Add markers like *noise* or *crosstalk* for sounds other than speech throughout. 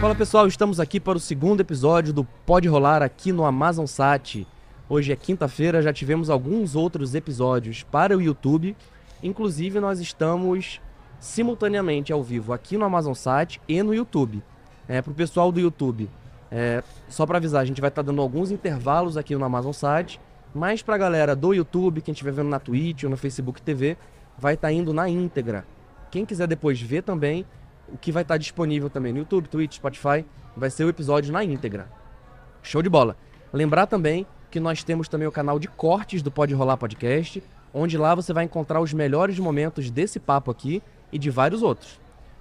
Fala pessoal, estamos aqui para o segundo episódio do Pode Rolar aqui no Amazon Sat. Hoje é quinta-feira, já tivemos alguns outros episódios para o YouTube. Inclusive, nós estamos simultaneamente ao vivo aqui no Amazon Sat e no YouTube. É, para o pessoal do YouTube, é, só para avisar, a gente vai estar dando alguns intervalos aqui no Amazon Sat, mas para a galera do YouTube, quem estiver vendo na Twitch ou no Facebook TV, vai estar indo na íntegra. Quem quiser depois ver também, o que vai estar disponível também no YouTube, Twitch, Spotify, vai ser o episódio na íntegra. Show de bola. Lembrar também que nós temos também o canal de cortes do Pode Rolar Podcast, onde lá você vai encontrar os melhores momentos desse papo aqui e de vários outros.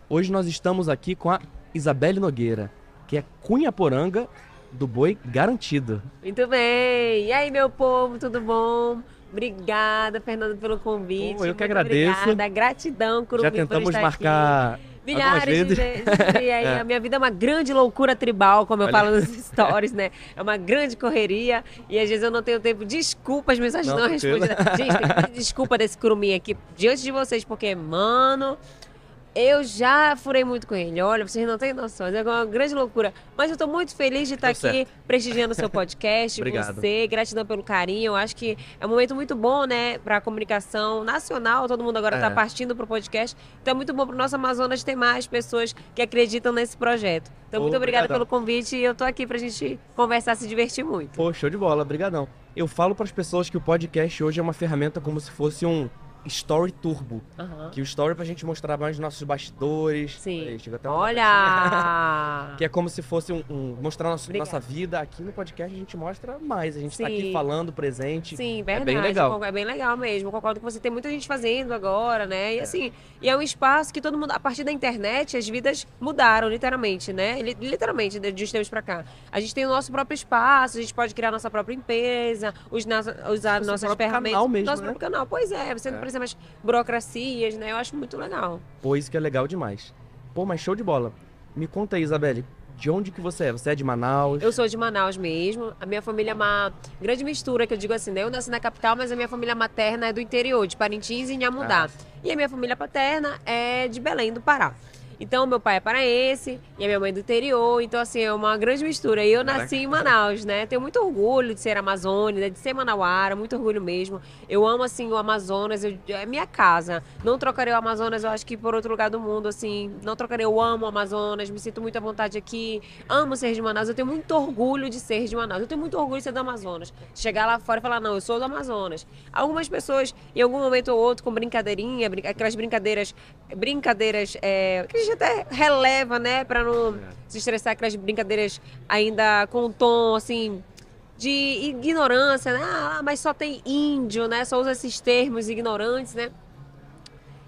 Hoje nós estamos aqui com a Isabelle Nogueira, que é Cunha Poranga do Boi Garantido. Muito bem. E aí, meu povo, tudo bom? Obrigada, Fernando, pelo convite. Pô, eu que Muito agradeço. Obrigada. Gratidão, Curumim, Já por tentamos estar marcar aqui. Milhares de vezes. E aí, *laughs* É. a minha vida é uma grande loucura tribal, como eu Olha. falo nos *laughs* stories, né? É uma grande correria. E às vezes eu não tenho tempo. Desculpa, as mensagens Não, não, respondidas. Gente, tem que pedir desculpa desse curumim aqui diante de vocês, porque, mano. Eu já furei muito com ele. Olha, vocês não têm noção. É uma grande loucura. Mas eu tô muito feliz de estar Deu aqui prestigiando o seu podcast. *laughs* Obrigado. Você, gratidão pelo carinho. Eu acho que é um momento muito bom, né, pra comunicação nacional. Todo mundo agora É. tá partindo pro podcast. Então é muito bom pro nosso Amazonas ter mais pessoas que acreditam nesse projeto. Então, Ô, muito obrigada obrigadão. pelo convite e eu tô aqui pra gente conversar, se divertir muito. Pô, show de bola, brigadão. Eu falo para as pessoas que o podcast hoje é uma ferramenta como se fosse um Story Turbo. Aham. Que o Story é pra gente mostrar mais nossos bastidores. Sim. Olha! Que é como se fosse um, um- mostrar nosso, nossa vida. Aqui no podcast a gente mostra mais. A gente tá aqui Sim. falando, presente. Sim, É verdade. bem legal. É bem legal mesmo. Concordo com você. Tem muita gente fazendo agora, né? E assim, e é um espaço que todo mundo, a partir da internet, as vidas mudaram, literalmente, né? Li- Literalmente, de uns tempos pra cá. A gente tem o nosso próprio espaço, a gente pode criar nossa própria empresa, usar Nosso nossas próprio ferramentas. canal mesmo, nosso né? próprio canal. Pois é, você não É. precisa mais burocracias, né? Eu acho muito legal. Pô, isso que é legal demais. Pô, mas show de bola. Me conta aí, Isabelle. De onde que você é? Você é de Manaus? Eu sou de Manaus mesmo. A minha família é uma grande mistura, que eu digo assim, né? Eu nasci na capital, mas a minha família materna é do interior, de Parintins e Inhamudá. E a minha família paterna é de Belém, do Pará. Então, meu pai é paraense e a minha mãe é do interior. Então, assim, é uma grande mistura. E eu Caraca. nasci em Manaus, né? Tenho muito orgulho de ser amazônica, de ser manauara, muito orgulho mesmo. Eu amo, assim, o Amazonas. eu- é minha casa. Não trocaria o Amazonas, eu acho que por outro lugar do mundo, assim. Não trocaria. Eu amo o Amazonas, me sinto muito à vontade aqui. Amo ser de Manaus. Eu tenho muito orgulho de ser de Manaus. Eu tenho muito orgulho de ser do Amazonas. Chegar lá fora e falar, não, eu sou do Amazonas. Algumas pessoas, em algum momento ou outro, com brincadeirinha, brin- aquelas brincadeiras, brincadeiras é, gente até releva, né, pra não É. se estressar, aquelas brincadeiras ainda com um tom, assim, de ignorância, né? Ah, mas só tem índio, né? Só usa esses termos ignorantes, né?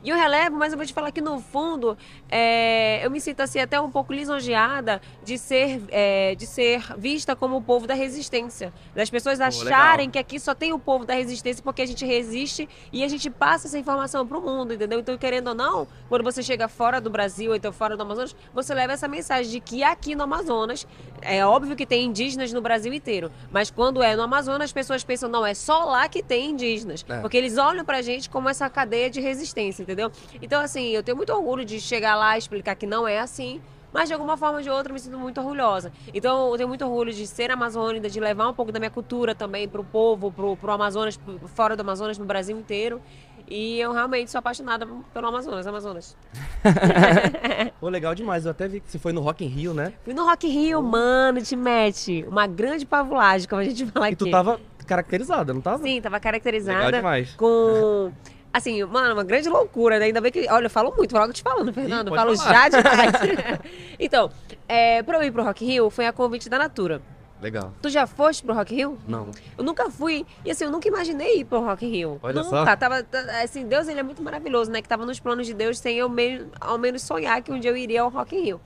E eu relevo, mas eu vou te falar que no fundo é, eu me sinto assim até um pouco lisonjeada de ser, é, de ser vista como o povo da resistência. Das pessoas acharem legal. que aqui só tem o povo da resistência porque a gente resiste e a gente passa essa informação para o mundo, entendeu? Então, querendo ou não, quando você chega fora do Brasil ou então fora do Amazonas, você leva essa mensagem de que aqui no Amazonas, é óbvio que tem indígenas no Brasil inteiro, mas quando é no Amazonas, as pessoas pensam, não, é só lá que tem indígenas. É. Porque eles olham pra gente como essa cadeia de resistência, entendeu? Então, assim, eu tenho muito orgulho de chegar lá e explicar que não é assim. Mas de alguma forma ou de outra eu me sinto muito orgulhosa. Então eu tenho muito orgulho de ser amazônica, de levar um pouco da minha cultura também pro povo, pro, pro Amazonas, pro- fora do Amazonas, no Brasil inteiro. E eu realmente sou apaixonada pelo Amazonas, Amazonas. *laughs* Pô, legal demais. Eu até vi que você foi no Rock in Rio, né? Fui no Rock in Rio, mano, te mete. Uma grande pavulagem, como a gente fala E aqui. tu tava caracterizada, não tava? Sim, tava Legal caracterizada demais. com. Assim, mano, uma grande loucura, né? Ainda bem que. Olha, eu falo muito, logo te falando, Fernando. Eu pode falo falar. já demais. *laughs* então, é, pra eu ir pro Rock in Rio, foi a convite da Natura. Legal. Tu já foste pro Rock Rio? Não. Eu nunca fui. E assim, eu nunca imaginei ir pro Rock Rio. Olha nunca. só. Tava, assim, Deus, ele é muito maravilhoso, né? Que tava nos planos de Deus sem eu me- ao menos sonhar que um dia eu iria ao Rock Rio.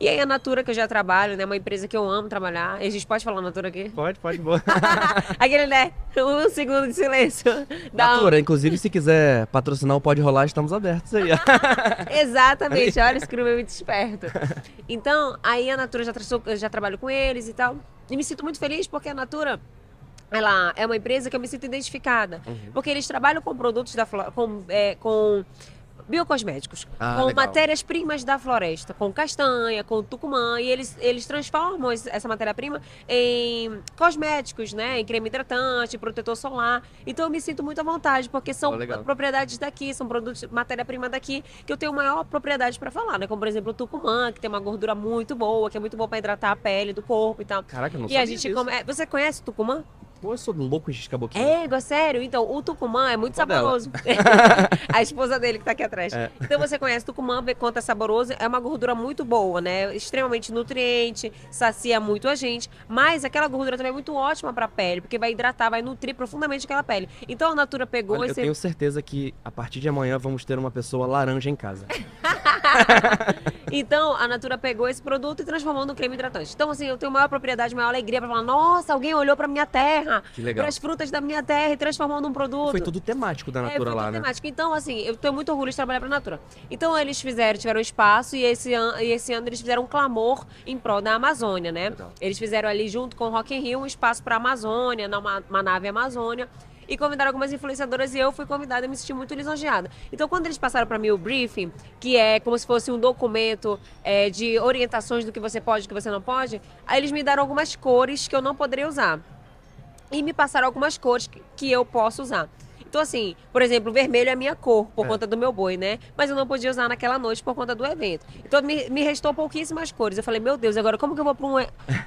E aí a Natura, que eu já trabalho, né? Uma empresa que eu amo trabalhar. A gente pode falar Natura aqui? Pode, pode, boa. *laughs* Aquele, né? Um segundo de silêncio. Dá um- Natura, inclusive, se quiser patrocinar o Pode Rolar, estamos abertos aí. *laughs* Exatamente, olha, esse é muito esperto. Então, aí a Natura já, eu já trabalho com eles e tal. E me sinto muito feliz porque a Natura, ela é uma empresa que eu me sinto identificada. Uhum. Porque eles trabalham com produtos da com, é, com biocosméticos, Ah, com matérias-primas da floresta, com castanha, com tucumã, e eles, eles transformam essa matéria-prima em cosméticos, né? Em creme hidratante, protetor solar. Então eu me sinto muito à vontade, porque são Oh, legal. propriedades daqui, são produtos, matéria-prima daqui, que eu tenho maior propriedade para falar, né? Como, por exemplo, o tucumã, que tem uma gordura muito boa, que é muito bom para hidratar a pele do corpo e tal. Caraca, eu não e a gente disso. come... é, Você conhece o tucumã? Pô, eu sou louco em xiscaboquinha. É, sério. Então, o tucumã é muito saboroso. *laughs* a esposa dele que tá aqui atrás. É. Então, você conhece tucumã, vê quanto é saboroso. É uma gordura muito boa, né? Extremamente nutriente, sacia muito a gente. Mas aquela gordura também é muito ótima pra pele, porque vai hidratar, vai nutrir profundamente aquela pele. Então, a Natura pegou Olha, eu esse... tenho certeza que a partir de amanhã vamos ter uma pessoa laranja em casa. *laughs* Então, a Natura pegou esse produto e transformou no creme hidratante. Então, assim, eu tenho maior propriedade, maior alegria pra falar: nossa, alguém olhou pra minha terra, Que legal. para as frutas da minha terra e transformou num produto. Foi tudo temático da É, Natura foi lá, tudo né? temático. Então, assim, eu tenho muito orgulho de trabalhar pra Natura. Então, eles fizeram, tiveram espaço e esse, an e esse ano eles fizeram um clamor em prol da Amazônia, né? Legal. Eles fizeram ali, junto com o Rock in Rio, um espaço pra Amazônia, numa uma nave Amazônia. E convidaram algumas influenciadoras e eu fui convidada e me senti muito lisonjeada. Então, quando eles passaram para mim o briefing, que é como se fosse um documento é, de orientações do que você pode e do que você não pode, aí eles me deram algumas cores que eu não poderia usar e me passaram algumas cores que, que eu posso usar. Então, assim, por exemplo, vermelho é a minha cor, por É. conta do meu boi, né? Mas eu não podia usar naquela noite por conta do evento. Então, me, me restou pouquíssimas cores. Eu falei, meu Deus, agora como que eu vou para um,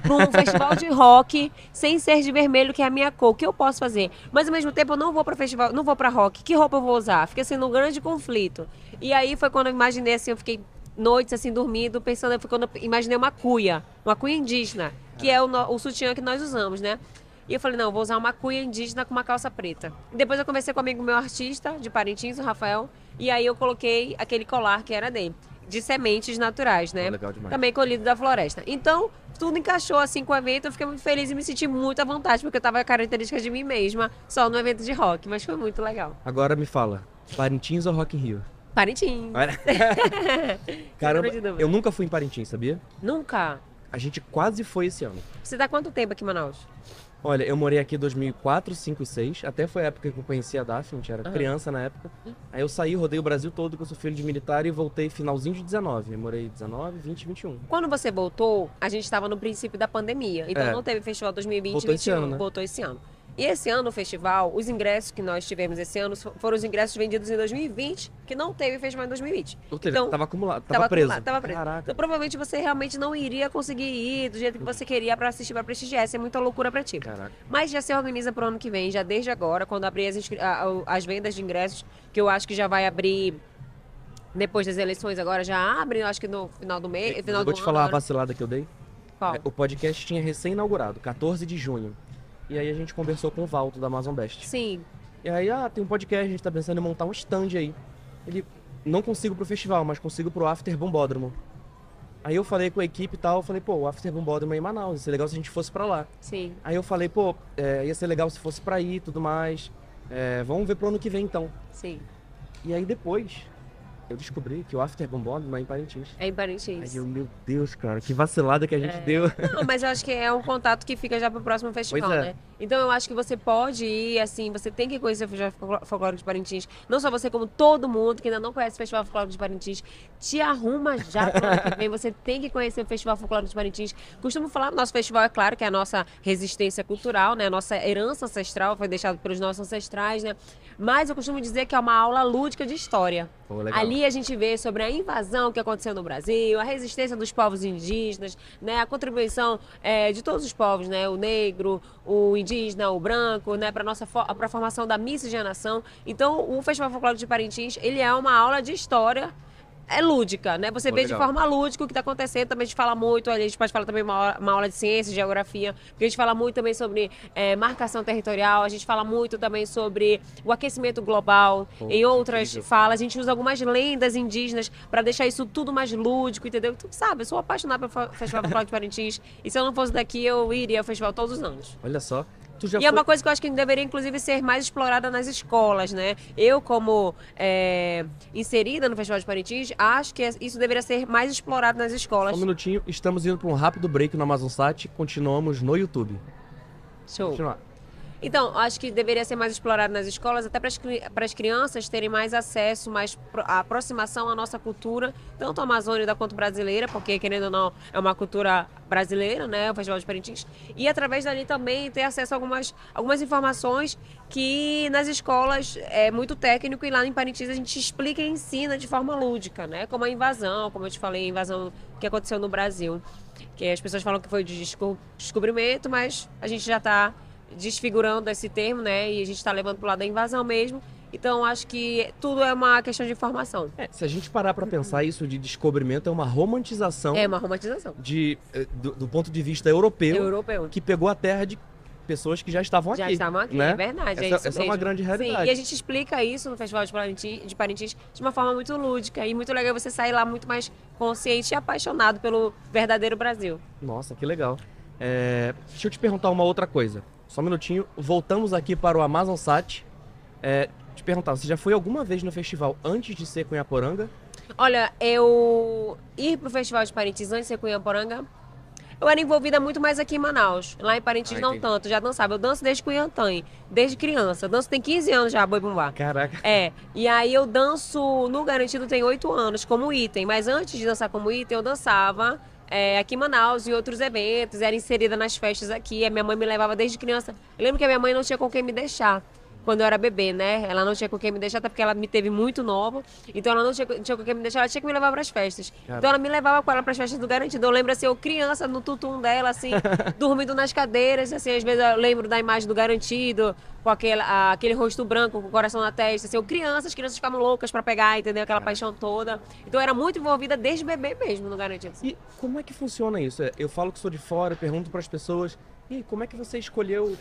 pra um *laughs* festival de rock sem ser de vermelho, que é a minha cor? O que eu posso fazer? Mas, ao mesmo tempo, eu não vou para festival, não vou para rock. Que roupa eu vou usar? Fica sendo um grande conflito. E aí foi quando eu imaginei, assim, eu fiquei noites, assim, dormindo, pensando, foi quando eu imaginei uma cuia, uma cuia indígena, que é o, o sutiã que nós usamos, né? E eu falei, não, eu vou usar uma cuia indígena com uma calça preta. E depois eu conversei com um amigo meu artista de Parintins, o Rafael, e aí eu coloquei aquele colar que era dele, de sementes naturais, né? Legal demais. Também colhido da floresta. Então, tudo encaixou assim com o evento, eu fiquei muito feliz e me senti muito à vontade, porque eu tava característica de mim mesma, só no evento de rock, mas foi muito legal. Agora me fala, Parintins ou Rock in Rio? Parintins. *laughs* Caramba, eu nunca fui em Parintins, sabia? Nunca. A gente quase foi esse ano. Você tá quanto tempo aqui em Manaus? Olha, eu morei aqui em 2004, 5 e 6. Até foi a época que eu conheci a Daphne, a gente era Aham. criança na época. Aí eu saí, rodei o Brasil todo, que eu sou filho de militar, e voltei finalzinho de 19. Eu morei 19, 20, 21. Quando você voltou, a gente estava no princípio da pandemia. Então É. não teve festival 2020 Voltou esse 2021. ano, né? Voltou esse ano. E esse ano o festival, os ingressos que nós tivemos esse ano fo- foram os ingressos vendidos em 2020, que não teve festival em 2020. Ou seja, Então, tava acumulado, tava, Tava preso. acumulado, tava preso. Caraca. Então provavelmente você realmente não iria conseguir ir do jeito que você queria para assistir, para prestigiar. Isso é muita loucura para ti. Caraca. Mas já se organiza pro ano que vem, já desde agora, quando abrir as, as vendas de ingressos, que eu acho que já vai abrir depois das eleições agora, já abre, eu acho que no final do mês, Eu final vou do te ano, falar a vacilada que eu dei. Qual? É, O podcast tinha recém-inaugurado, 14 de junho. E aí a gente conversou com o Valdo da Amazon Best. Sim, E aí, ah, tem um podcast, a gente tá pensando em montar um stand aí. Ele, não consigo pro festival, mas consigo pro After Bombódromo. Aí eu falei com a equipe e tal, eu falei, pô, o After Bombódromo é em Manaus, ia ser legal se a gente fosse pra lá. sim. Aí eu falei, pô, é, ia ser legal se fosse pra ir e tudo mais. É, vamos ver pro ano que vem então. Sim, E aí depois, eu descobri que o After Bombódromo é em Parintins. é em Parintins. Aí eu, meu Deus, cara, que vacilada que a gente É. deu. *laughs* Não, mas eu acho que é um contato que fica já pro próximo festival, é. né? Então eu acho que você pode ir, assim, você tem que conhecer o Festival Folcló- Folclórico de Parintins. Não só você, como todo mundo que ainda não conhece o Festival Folclórico de Parintins. Te arruma já pro ano que vem. Você tem que conhecer o Festival Folclórico de Parintins. Costumo falar, nosso festival, é claro, que é a nossa resistência cultural, né? A nossa herança ancestral, foi deixado pelos nossos ancestrais, né? Mas eu costumo dizer que é uma aula lúdica de história. Pô, legal. Ali a gente vê sobre a invasão que aconteceu no Brasil, a resistência dos povos indígenas, né, a contribuição eh, de todos os povos, né, o negro, o indígena, o branco, né, para nossa para a formação da miscigenação. Então, o Festival Folclórico de Parintins, ele é uma aula de história é lúdica, né? Você Pô, vê de forma lúdica o que está acontecendo. Também a gente fala muito, a gente pode falar também uma, hora- uma aula de ciência, geografia, porque a gente fala muito também sobre é, marcação territorial, a gente fala muito também sobre o aquecimento global. Pô, em outras falas, a gente usa algumas lendas indígenas para deixar isso tudo mais lúdico, entendeu? Tu sabe, eu sou apaixonada pelo Fe- Festival Folclore de Parintins, e se eu não fosse daqui, eu iria ao festival todos os anos. Olha só. E foi... é uma coisa que eu acho que deveria, inclusive, ser mais explorada nas escolas, né? Eu, como é, inserida no Festival de Parintins, acho que isso deveria ser mais explorado nas escolas. Só um minutinho, estamos indo para um rápido break no Amazon Sat, continuamos no YouTube. Show. Continuar. Então, acho que deveria ser mais explorado nas escolas, até para as crianças terem mais acesso, mais a aproximação à nossa cultura, tanto amazônica quanto brasileira, porque, querendo ou não, é uma cultura brasileira, né? O Festival de Parintins. E através dali também ter acesso a algumas, algumas informações que nas escolas é muito técnico e lá em Parintins a gente explica e ensina de forma lúdica, né? Como a invasão, como eu te falei, a invasão que aconteceu no Brasil. Que as pessoas falam que foi de desco- descobrimento, mas a gente já está desfigurando esse termo, né? E a gente está levando para o lado da invasão mesmo. Então, acho que tudo é uma questão de informação. É, se a gente parar para pensar isso de descobrimento, é uma romantização É uma romantização. de, eh, do, do ponto de vista europeu, Europeu. que pegou a terra de pessoas que já estavam Já aqui. estavam aqui, né? é verdade. é Essa- isso essa é uma grande Sim, realidade. e a gente explica isso no Festival de Parintins, de Parintins de uma forma muito lúdica. E muito legal você sair lá muito mais consciente e apaixonado pelo verdadeiro Brasil. Nossa, que legal. É, deixa eu te perguntar uma outra coisa. Só um minutinho. Voltamos aqui para o Amazon Sat. É, te perguntar, você já foi alguma vez no festival antes de ser Cunhaporanga? Olha, eu ir pro Festival de Parintins antes de ser Cunhaporanga, eu era envolvida muito mais aqui em Manaus. Lá em Parintins Ah, não entendi. tanto, já dançava. Eu danço desde Cunhantã, desde criança. Eu danço tem 15 anos já, boi bumbá. Caraca. É, e aí eu danço no Garantido tem 8 anos como item, mas antes de dançar como item, eu dançava é, aqui em Manaus, em outros eventos, era inserida nas festas aqui. A minha mãe me levava desde criança. Eu lembro que a minha mãe não tinha com quem me deixar. Quando eu era bebê, né? Ela não tinha com quem me deixar, até porque ela me teve muito nova. Então ela não tinha, tinha com quem me deixar, ela tinha que me levar para as festas. Cara. Então ela me levava com ela para as festas do Garantido. Eu lembro assim, eu criança no tutum dela, assim, *laughs* dormindo nas cadeiras, assim, às vezes eu lembro da imagem do Garantido, com aquele, aquele rosto branco, com o coração na testa, assim, eu criança, as crianças ficavam loucas para pegar, entendeu? Aquela paixão toda. Então eu era muito envolvida desde bebê mesmo no Garantido. E como é que funciona isso? Eu falo que sou de fora, pergunto para as pessoas, e como é que você escolheu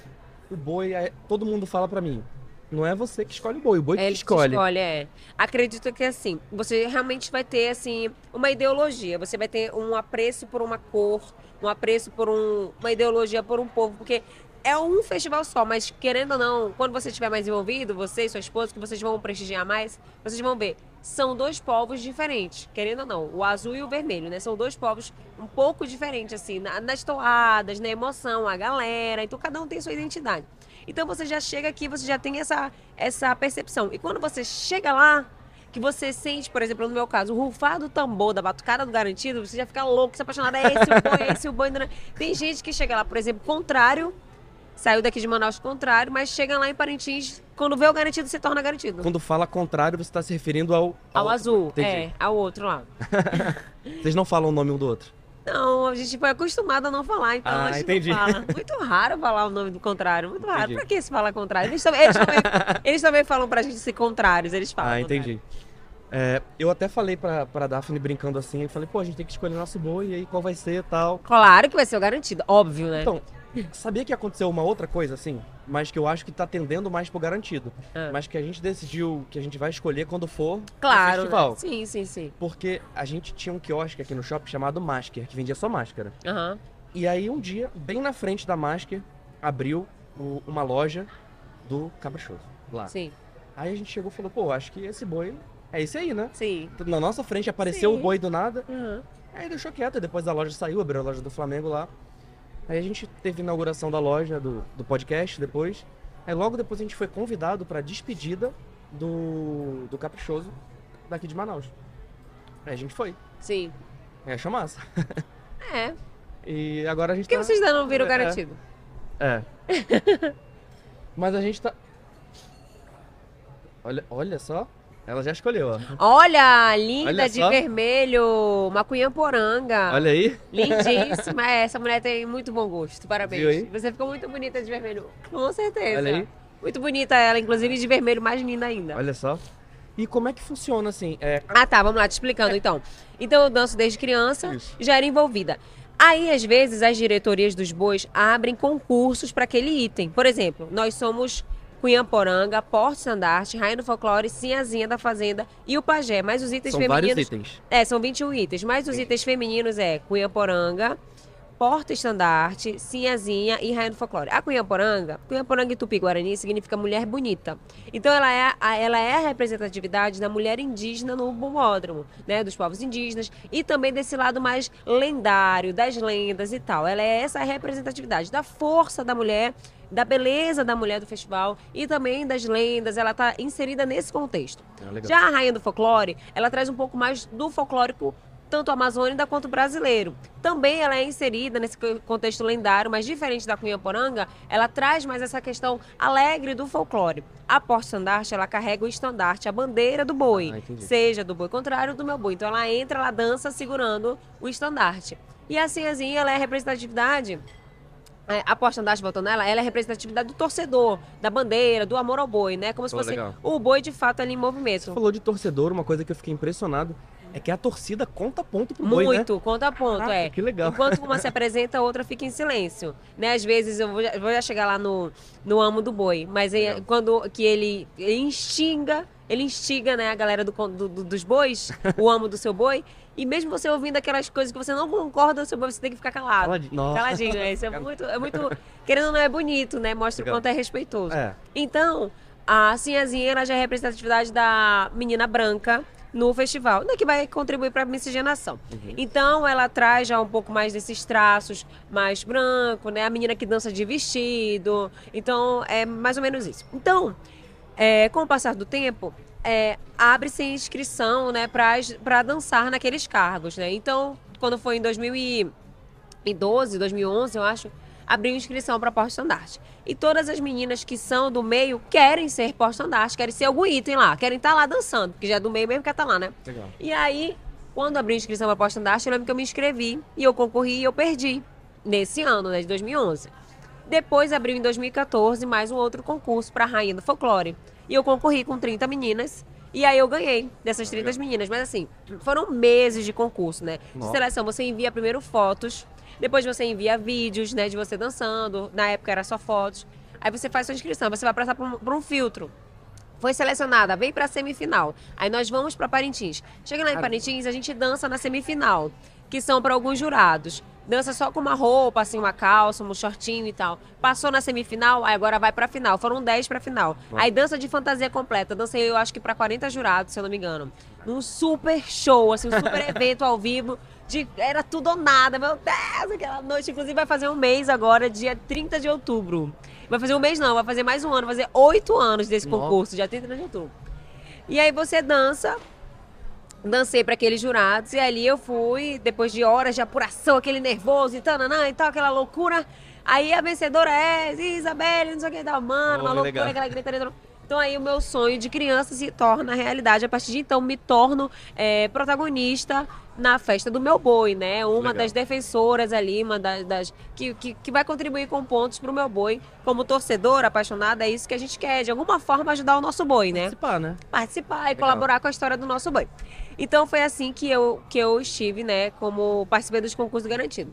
o boi? Aí Todo mundo fala para mim, não é você que escolhe o boi, o boi que É, te escolhe. escolhe, é. Acredito que assim, você realmente vai ter assim uma ideologia, você vai ter um apreço por uma cor, um apreço por um, uma ideologia por um povo, porque é um festival só, mas querendo ou não, quando você estiver mais envolvido, você e sua esposa, que vocês vão prestigiar mais, vocês vão ver, são dois povos diferentes, querendo ou não, o azul e o vermelho, né? São dois povos um pouco diferentes, assim, na- nas toadas, na emoção, a galera, então cada um tem sua identidade. Então você já chega aqui, você já tem essa, essa percepção. E quando você chega lá, que você sente, por exemplo, no meu caso, o rufar do tambor, da batucada do garantido, você já fica louco, se apaixonado, é esse o boi, é esse o boi. Tem gente que chega lá, por exemplo, contrário, saiu daqui de Manaus contrário, mas chega lá em Parintins, quando vê o garantido, se torna garantido. Quando fala contrário, você está se referindo ao... Ao azul, Entendi. é, ao outro lá. *laughs* Vocês não falam o nome um do outro. Não, a gente foi acostumado a não falar, então Ah, a gente entendi. não fala. Muito raro falar o nome do contrário, muito raro. Entendi. Pra que se fala contrário? Eles também, eles também, *laughs* eles também falam pra gente ser contrários, eles falam. Ah, entendi. É, eu até falei pra, pra Daphne brincando assim, eu falei, pô, a gente tem que escolher nosso boi, e aí qual vai ser e tal. Claro que vai ser o garantido, óbvio, né? Então, sabia que aconteceu uma outra coisa assim, mas que eu acho que tá tendendo mais pro garantido. Ah. Mas que a gente decidiu que a gente vai escolher quando for claro. festival. né? Sim, sim, sim. Porque a gente tinha um quiosque aqui no shopping chamado Masker, que vendia só máscara. Aham. E aí um dia, bem na frente da Masker, abriu o- uma loja do Caprichoso. Lá. Sim, Aí a gente chegou e falou, pô, acho que esse boi é esse aí, né? sim. Na nossa frente apareceu Sim. o boi do nada. Aham. Aí deixou quieto, depois a loja saiu, abriu a loja do Flamengo lá. Aí a gente teve a inauguração da loja, do, do podcast depois. Aí logo depois a gente foi convidado pra despedida do, do Caprichoso daqui de Manaus. Aí a gente foi. Sim. Aí achou massa. É. *laughs* E agora a gente Por que tá... vocês ainda não viram o É, é. garantido? É. *laughs* Mas a gente tá... Olha, olha só. Ela já escolheu, ó. Olha, linda Olha de só. vermelho, Macunhamporanga. Olha aí. Lindíssima. É, *laughs* Essa mulher tem muito bom gosto. Parabéns. Viu aí? Você ficou muito bonita de vermelho. Com certeza. Olha aí. Muito bonita ela, inclusive de vermelho, mais linda ainda. Olha só. E como é que funciona, assim? É, Ah, tá, vamos lá, te explicando então. Então eu danço desde criança, Isso. já era envolvida. Aí, às vezes, as diretorias dos bois abrem concursos para aquele item. Por exemplo, nós somos Cunhamporanga, Porto Estandarte, Rainha do Folclore, Sinhazinha da Fazenda e o Pajé. Mas os itens são femininos. vários itens. É, são 21 itens. Mas os itens femininos é Cunhamporanga, Porta Estandarte, Sinhazinha e Rainha do Folclore. A Cunhamporanga, Cunhamporanga em Tupi-Guarani significa mulher bonita. Então ela é, a, ela é a representatividade da mulher indígena no bombódromo, né? Dos povos indígenas e também desse lado mais lendário, das lendas e tal. Ela é essa representatividade da força da mulher, da beleza da mulher do festival e também das lendas. Ela está inserida nesse contexto. Legal. Já a Rainha do Folclore, ela traz um pouco mais do folclórico, tanto amazônica quanto brasileiro. Também ela é inserida nesse co- contexto lendário, mas diferente da Cunhaporanga, ela traz mais essa questão alegre do folclore. A porta-estandarte, ela carrega o estandarte, a bandeira do boi, Ah, seja do boi contrário ou do meu boi. Então ela entra, ela dança segurando o estandarte. E assim, assim, ela é representatividade a porta-estandarte, voltando nela, ela é a representatividade do torcedor, da bandeira, do amor ao boi, né? Como se fosse legal. o boi de fato ali em Você movimento. falou de torcedor, uma coisa que eu fiquei impressionado é que a torcida conta ponto pro boi, né? Muito, conta ponto, Caraca, é. que legal. Enquanto uma se apresenta, a outra fica em silêncio. Né? Às vezes, eu vou, já- vou já chegar lá no, no amo do boi, mas quando que ele, ele instiga, ele instiga né, a galera do, do- do- dos bois, o amo do seu boi, e mesmo você ouvindo aquelas coisas que você não concorda, seu boi, você tem que ficar calado. Caladinho. Nossa. Caladinho, né? Isso é muito, é muito. Querendo ou não, é bonito, né? Mostra Legal. o quanto é respeitoso. É. Então, a Sinhazinha ela já é a representatividade da menina branca no festival, né, que vai contribuir para a miscigenação. Uhum. Então, ela traz já um pouco mais desses traços mais branco, né? A menina que dança de vestido. Então, é mais ou menos isso. Então, é, com o passar do tempo, é, abre-se inscrição, né, para dançar naqueles cargos, né? Então, quando foi em 2012, 2011, eu acho, abriu inscrição para porta-estandarte. E todas as meninas que são do meio querem ser porta-estandarte, querem ser algum item lá, querem estar lá dançando, porque já é do meio mesmo quer estar lá, né? Legal. E aí, quando abriu inscrição para porta-estandarte, eu lembro que eu me inscrevi e eu concorri e eu perdi nesse ano, né, de 2011. Depois abriu em 2014 mais um outro concurso para Rainha do Folclore. E eu concorri com 30 meninas. E aí eu ganhei dessas 30 meninas. Mas assim, foram meses de concurso, né? De seleção. Você envia primeiro fotos, depois você envia vídeos, né, de você dançando. Na época era só fotos. Aí você faz sua inscrição, você vai passar por um, por um filtro. Foi selecionada, vem pra semifinal. Aí nós vamos pra Parintins. Chega lá em Cara. Parintins, a gente dança na semifinal, que são para alguns jurados. Dança só com uma roupa, assim, uma calça, um shortinho e tal. Passou na semifinal, aí agora vai pra final. Foram 10 pra final. Nossa. Aí dança de fantasia completa. Dancei, eu acho que pra 40 jurados, se eu não me engano. Um super show, assim, um super *laughs* evento ao vivo. De, era tudo ou nada, meu Deus, aquela noite. Inclusive vai fazer um mês agora, dia 30 de outubro. Vai fazer um mês não, vai fazer mais um ano, vai fazer oito anos desse Nossa. concurso, dia 30 de outubro. E aí você dança, dancei para aqueles jurados, e ali eu fui, depois de horas de apuração, aquele nervoso e tananã e tal, aquela loucura. Aí a vencedora é Isabelle, não sei o que, da mano, Oh, uma loucura, legal. aquela gritaria. Então aí o meu sonho de criança se torna realidade. A partir de então me torno é, protagonista na festa do meu boi, né? Uma Legal. das defensoras ali, uma das, das- que, que, que vai contribuir com pontos pro meu boi. Como torcedor, apaixonada, é isso que a gente quer, de alguma forma ajudar o nosso boi, né? Participar, né? participar e Legal. colaborar com a história do nosso boi. Então foi assim que eu, que eu estive, né, como participei dos concursos garantido.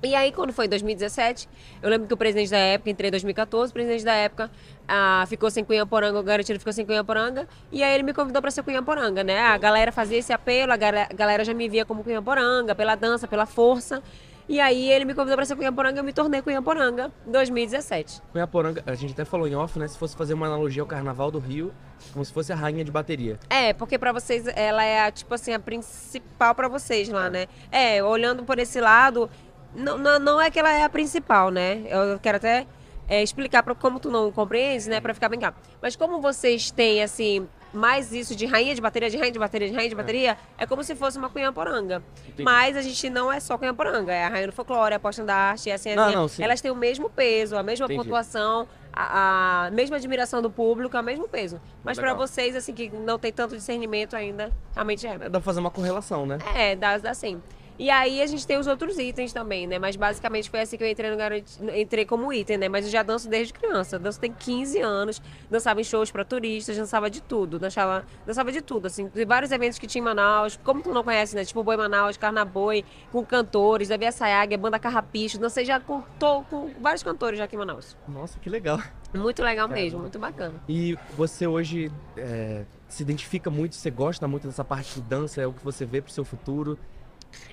E aí, quando foi em 2017, eu lembro que o presidente da época, entrei em 2014, o presidente da época ah, ficou sem Cunhaporanga, o garantido ficou sem Cunhaporanga, e aí ele me convidou para ser Cunhaporanga, né? A galera fazia esse apelo, a galera já me via como Cunhaporanga, pela dança, pela força. E aí ele me convidou para ser Cunhaporanga, eu me tornei Cunhaporanga em 2017. Cunhaporanga, a gente até falou em off, né? Se fosse fazer uma analogia ao Carnaval do Rio, como se fosse a rainha de bateria. É, porque pra vocês ela é a, tipo assim a principal pra vocês lá, né? É, olhando por esse lado, não, não, não é que ela é a principal, né? Eu quero até é, explicar para como tu não compreendes, né, Pra ficar bem claro. Mas como vocês têm assim mais isso de rainha de bateria, de rainha de bateria, de rainha de bateria, é como se fosse uma cunhaporanga. Mas a gente não é só cunhaporanga, é a rainha do folclore, a porta-estandarte, é assim, Não, assim, não, sim. elas têm o mesmo peso, a mesma Entendi. pontuação, a, a mesma admiração do público, o mesmo peso. Mas para vocês, assim, que não tem tanto discernimento ainda, realmente é. É, Dá pra fazer uma correlação, né? É, dá, dá sim. E aí a gente tem os outros itens também, né? Mas basicamente foi assim que eu entrei, no garanti... entrei como item, né? Mas eu já danço desde criança. Eu danço tem 15 anos, dançava em shows para turistas, dançava de tudo. Dançava, dançava de tudo, assim. De vários eventos que tinha em Manaus. Como tu não conhece, né? Tipo Boi Manaus, Carnaboi, com cantores, da Via Sayag, Banda Carrapicho. Dancei já com, tô, com vários cantores já aqui em Manaus. Nossa, que legal. Muito legal mesmo, muito bacana. E você hoje é, se identifica muito, você gosta muito dessa parte de dança, é o que você vê pro seu futuro?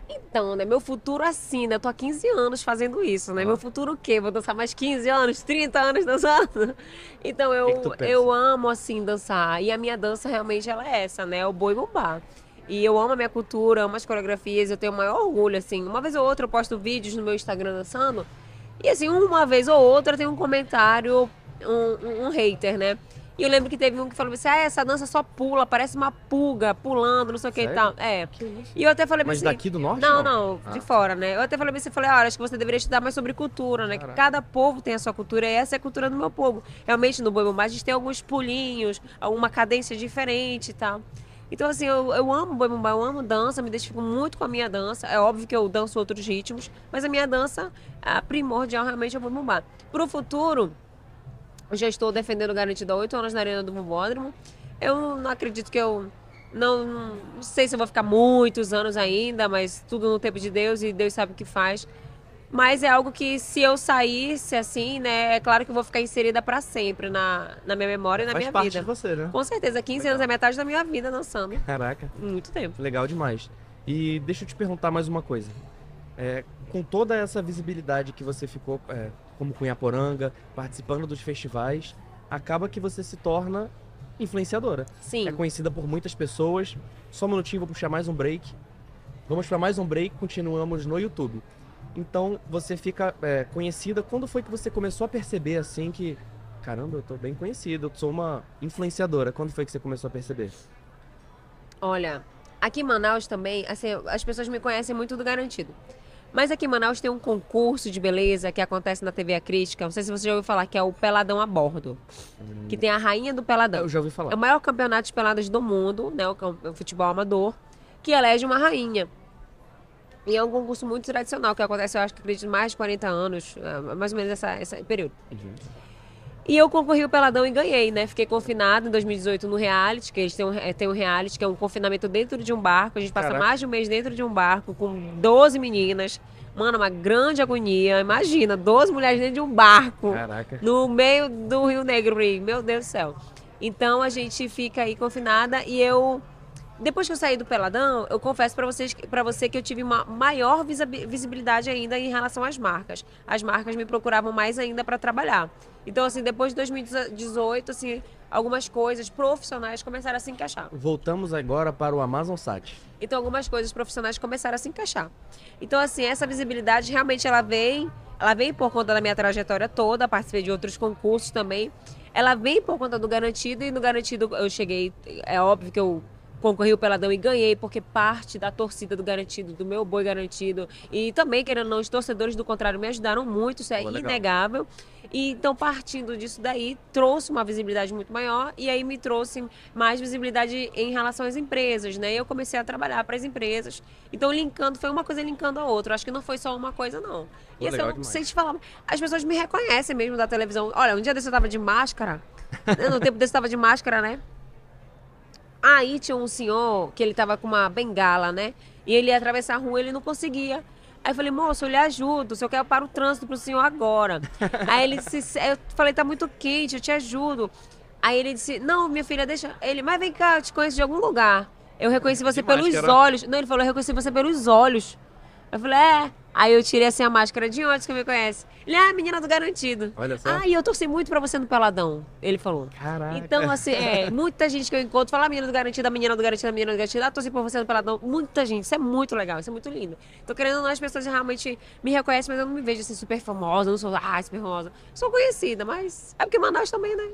Então, né? Meu futuro assim, né? Eu tô há 15 anos fazendo isso, né? Ah. Meu futuro o quê? Vou dançar mais 15 anos, 30 anos dançando? *laughs* Então eu, que que eu amo assim dançar. E a minha dança realmente ela é essa, né? É o boi bumbá. E eu amo a minha cultura, amo as coreografias, eu tenho o maior orgulho, assim. Uma vez ou outra eu posto vídeos no meu Instagram dançando. E assim, uma vez ou outra tem um comentário, um, um, um hater, né? E eu lembro que teve um que falou assim: ah, essa dança só pula, parece uma pulga pulando, não sei o que e tal. É. E eu até falei Mas assim, daqui do norte? Não, não, não ah. de fora, né? Eu até falei assim: falei, olha, acho que você deveria estudar mais sobre cultura, né? Caraca. Que cada povo tem a sua cultura e essa é a cultura do meu povo. Realmente no Boi Bumbá a gente tem alguns pulinhos, uma cadência diferente e tal. Então, assim, eu, eu amo boi bumbá, eu amo dança, me identifico muito com a minha dança. É óbvio que eu danço outros ritmos, mas a minha dança, a primordial realmente é o boi bumbá. Pro futuro, eu já estou defendendo garantido há oito anos na Arena do Bombódromo. Eu não acredito que eu. Não, não sei se eu vou ficar muitos anos ainda, mas tudo no tempo de Deus e Deus sabe o que faz. Mas é algo que, se eu saísse assim, né, é claro que eu vou ficar inserida para sempre na, na minha memória e na Faz minha parte vida. de você, né? Com certeza, 15 Legal. anos é metade da minha vida dançando. Caraca. Muito tempo. Legal demais. E deixa eu te perguntar mais uma coisa. É, com toda essa visibilidade que você ficou é, como Cunhaporanga, participando dos festivais, acaba que você se torna influenciadora. Sim. É conhecida por muitas pessoas. Só um minutinho, vou puxar mais um break. Vamos para mais um break, continuamos no YouTube. Então você fica é, conhecida. Quando foi que você começou a perceber assim que, caramba, eu tô bem conhecida, eu sou uma influenciadora? Quando foi que você começou a perceber? Olha, aqui em Manaus também, assim, as pessoas me conhecem muito do Garantido. Mas aqui em Manaus tem um concurso de beleza que acontece na TV A Crítica. Não sei se você já ouviu falar, que é o Peladão a Bordo. Hum. Que tem a rainha do Peladão. Eu já ouvi falar. É o maior campeonato de peladas do mundo, né? O, o futebol amador, que elege uma rainha. E é um concurso muito tradicional, que acontece, eu acho que acredito, mais de 40 anos, é, mais ou menos essa, esse período. Uhum. E eu concorri o Peladão e ganhei, né? Fiquei confinado em 2018 no reality, que eles têm um, é, têm um reality, que é um confinamento dentro de um barco. A gente passa Caraca. mais de um mês dentro de um barco com 12 meninas. Mano, uma grande agonia. Imagina, 12 mulheres dentro de um barco. Caraca. No meio do Rio Negro. Meu Deus do céu. Então a gente fica aí confinada e eu depois que eu saí do Peladão, eu confesso para vocês para você que eu tive uma maior visibilidade ainda em relação às marcas. As marcas me procuravam mais ainda para trabalhar. Então, assim, depois de 2018, assim, algumas coisas profissionais começaram a se encaixar. Voltamos agora para o Amazon Sat. Então, algumas coisas profissionais começaram a se encaixar. Então, assim, essa visibilidade realmente ela vem, ela vem por conta da minha trajetória toda, participei de outros concursos também. Ela vem por conta do garantido e no garantido eu cheguei, é óbvio que eu concorri o Peladão e ganhei, porque parte da torcida do Garantido, do meu boi garantido, e também, querendo ou não, os torcedores do contrário me ajudaram muito, isso é Pô, inegável. E então, partindo disso daí, trouxe uma visibilidade muito maior e aí me trouxe mais visibilidade em relação às empresas, né? E eu comecei a trabalhar para as empresas. Então, linkando, foi uma coisa linkando a outra. Acho que não foi só uma coisa, não. E assim, eu não sei te falar, as pessoas me reconhecem mesmo da televisão. Olha, um dia desse eu tava de máscara, né? no tempo desse eu tava de máscara, né? Aí tinha um senhor que ele tava com uma bengala, né? E ele ia atravessar a rua, ele não conseguia. Aí eu falei, moço, eu lhe ajudo, se eu quero para o trânsito pro senhor agora. *laughs* Aí ele disse, eu falei, tá muito quente, eu te ajudo. Aí ele disse, não, minha filha, deixa. Ele, mas vem cá, eu te conheço de algum lugar. Eu reconheci você pelos olhos. Não, ele falou, eu reconheci você pelos olhos. Eu falei, é. Aí eu tirei assim a máscara de onde que me conhece. Ele, ah, menina do garantido. Olha só. Ah, e eu torci muito pra você no Peladão. Ele falou. Caraca. Então, assim, é, muita gente que eu encontro fala, ah, menina do garantido, a menina do garantido, a menina do garantido. Ah, torci por você no Peladão. Muita gente. Isso é muito legal, isso é muito lindo. Tô querendo não, as pessoas realmente me reconhecem, mas eu não me vejo assim super famosa, não sou, ah, super famosa. Sou conhecida, mas é porque Manaus também, né?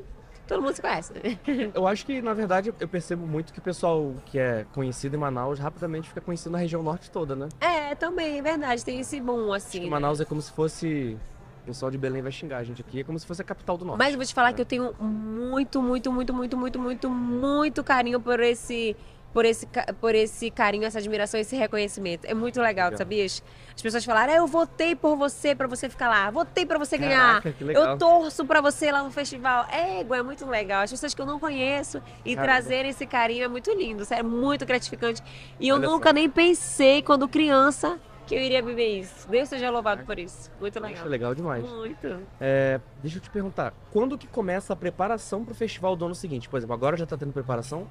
Todo mundo se conhece. Né? *laughs* Eu acho que, na verdade, eu percebo muito que o pessoal que é conhecido em Manaus rapidamente fica conhecido na região norte toda, né? É, também, é verdade. Tem esse boom, assim. Acho que Manaus é como se fosse. O pessoal de Belém vai xingar a gente aqui, é como se fosse a capital do norte. Mas eu vou te falar é. que eu tenho muito, muito, muito, muito, muito, muito, muito carinho por esse por esse, por esse carinho, essa admiração, esse reconhecimento. É muito legal, Legal. sabias? As pessoas falaram, "Ah, eu votei por você pra você ficar lá, votei pra você ganhar. Caraca, que legal. Eu torço pra você lá no festival. É, é muito legal. As pessoas que eu não conheço e Caramba. trazerem esse carinho é muito lindo, sério, é muito gratificante. E eu Olha só. nunca nem pensei, quando criança, que eu iria viver isso. Deus seja louvado por isso. Muito legal. legal demais. Muito. É, deixa eu te perguntar, quando que começa a preparação pro festival do ano seguinte? Por exemplo, agora já tá tendo preparação?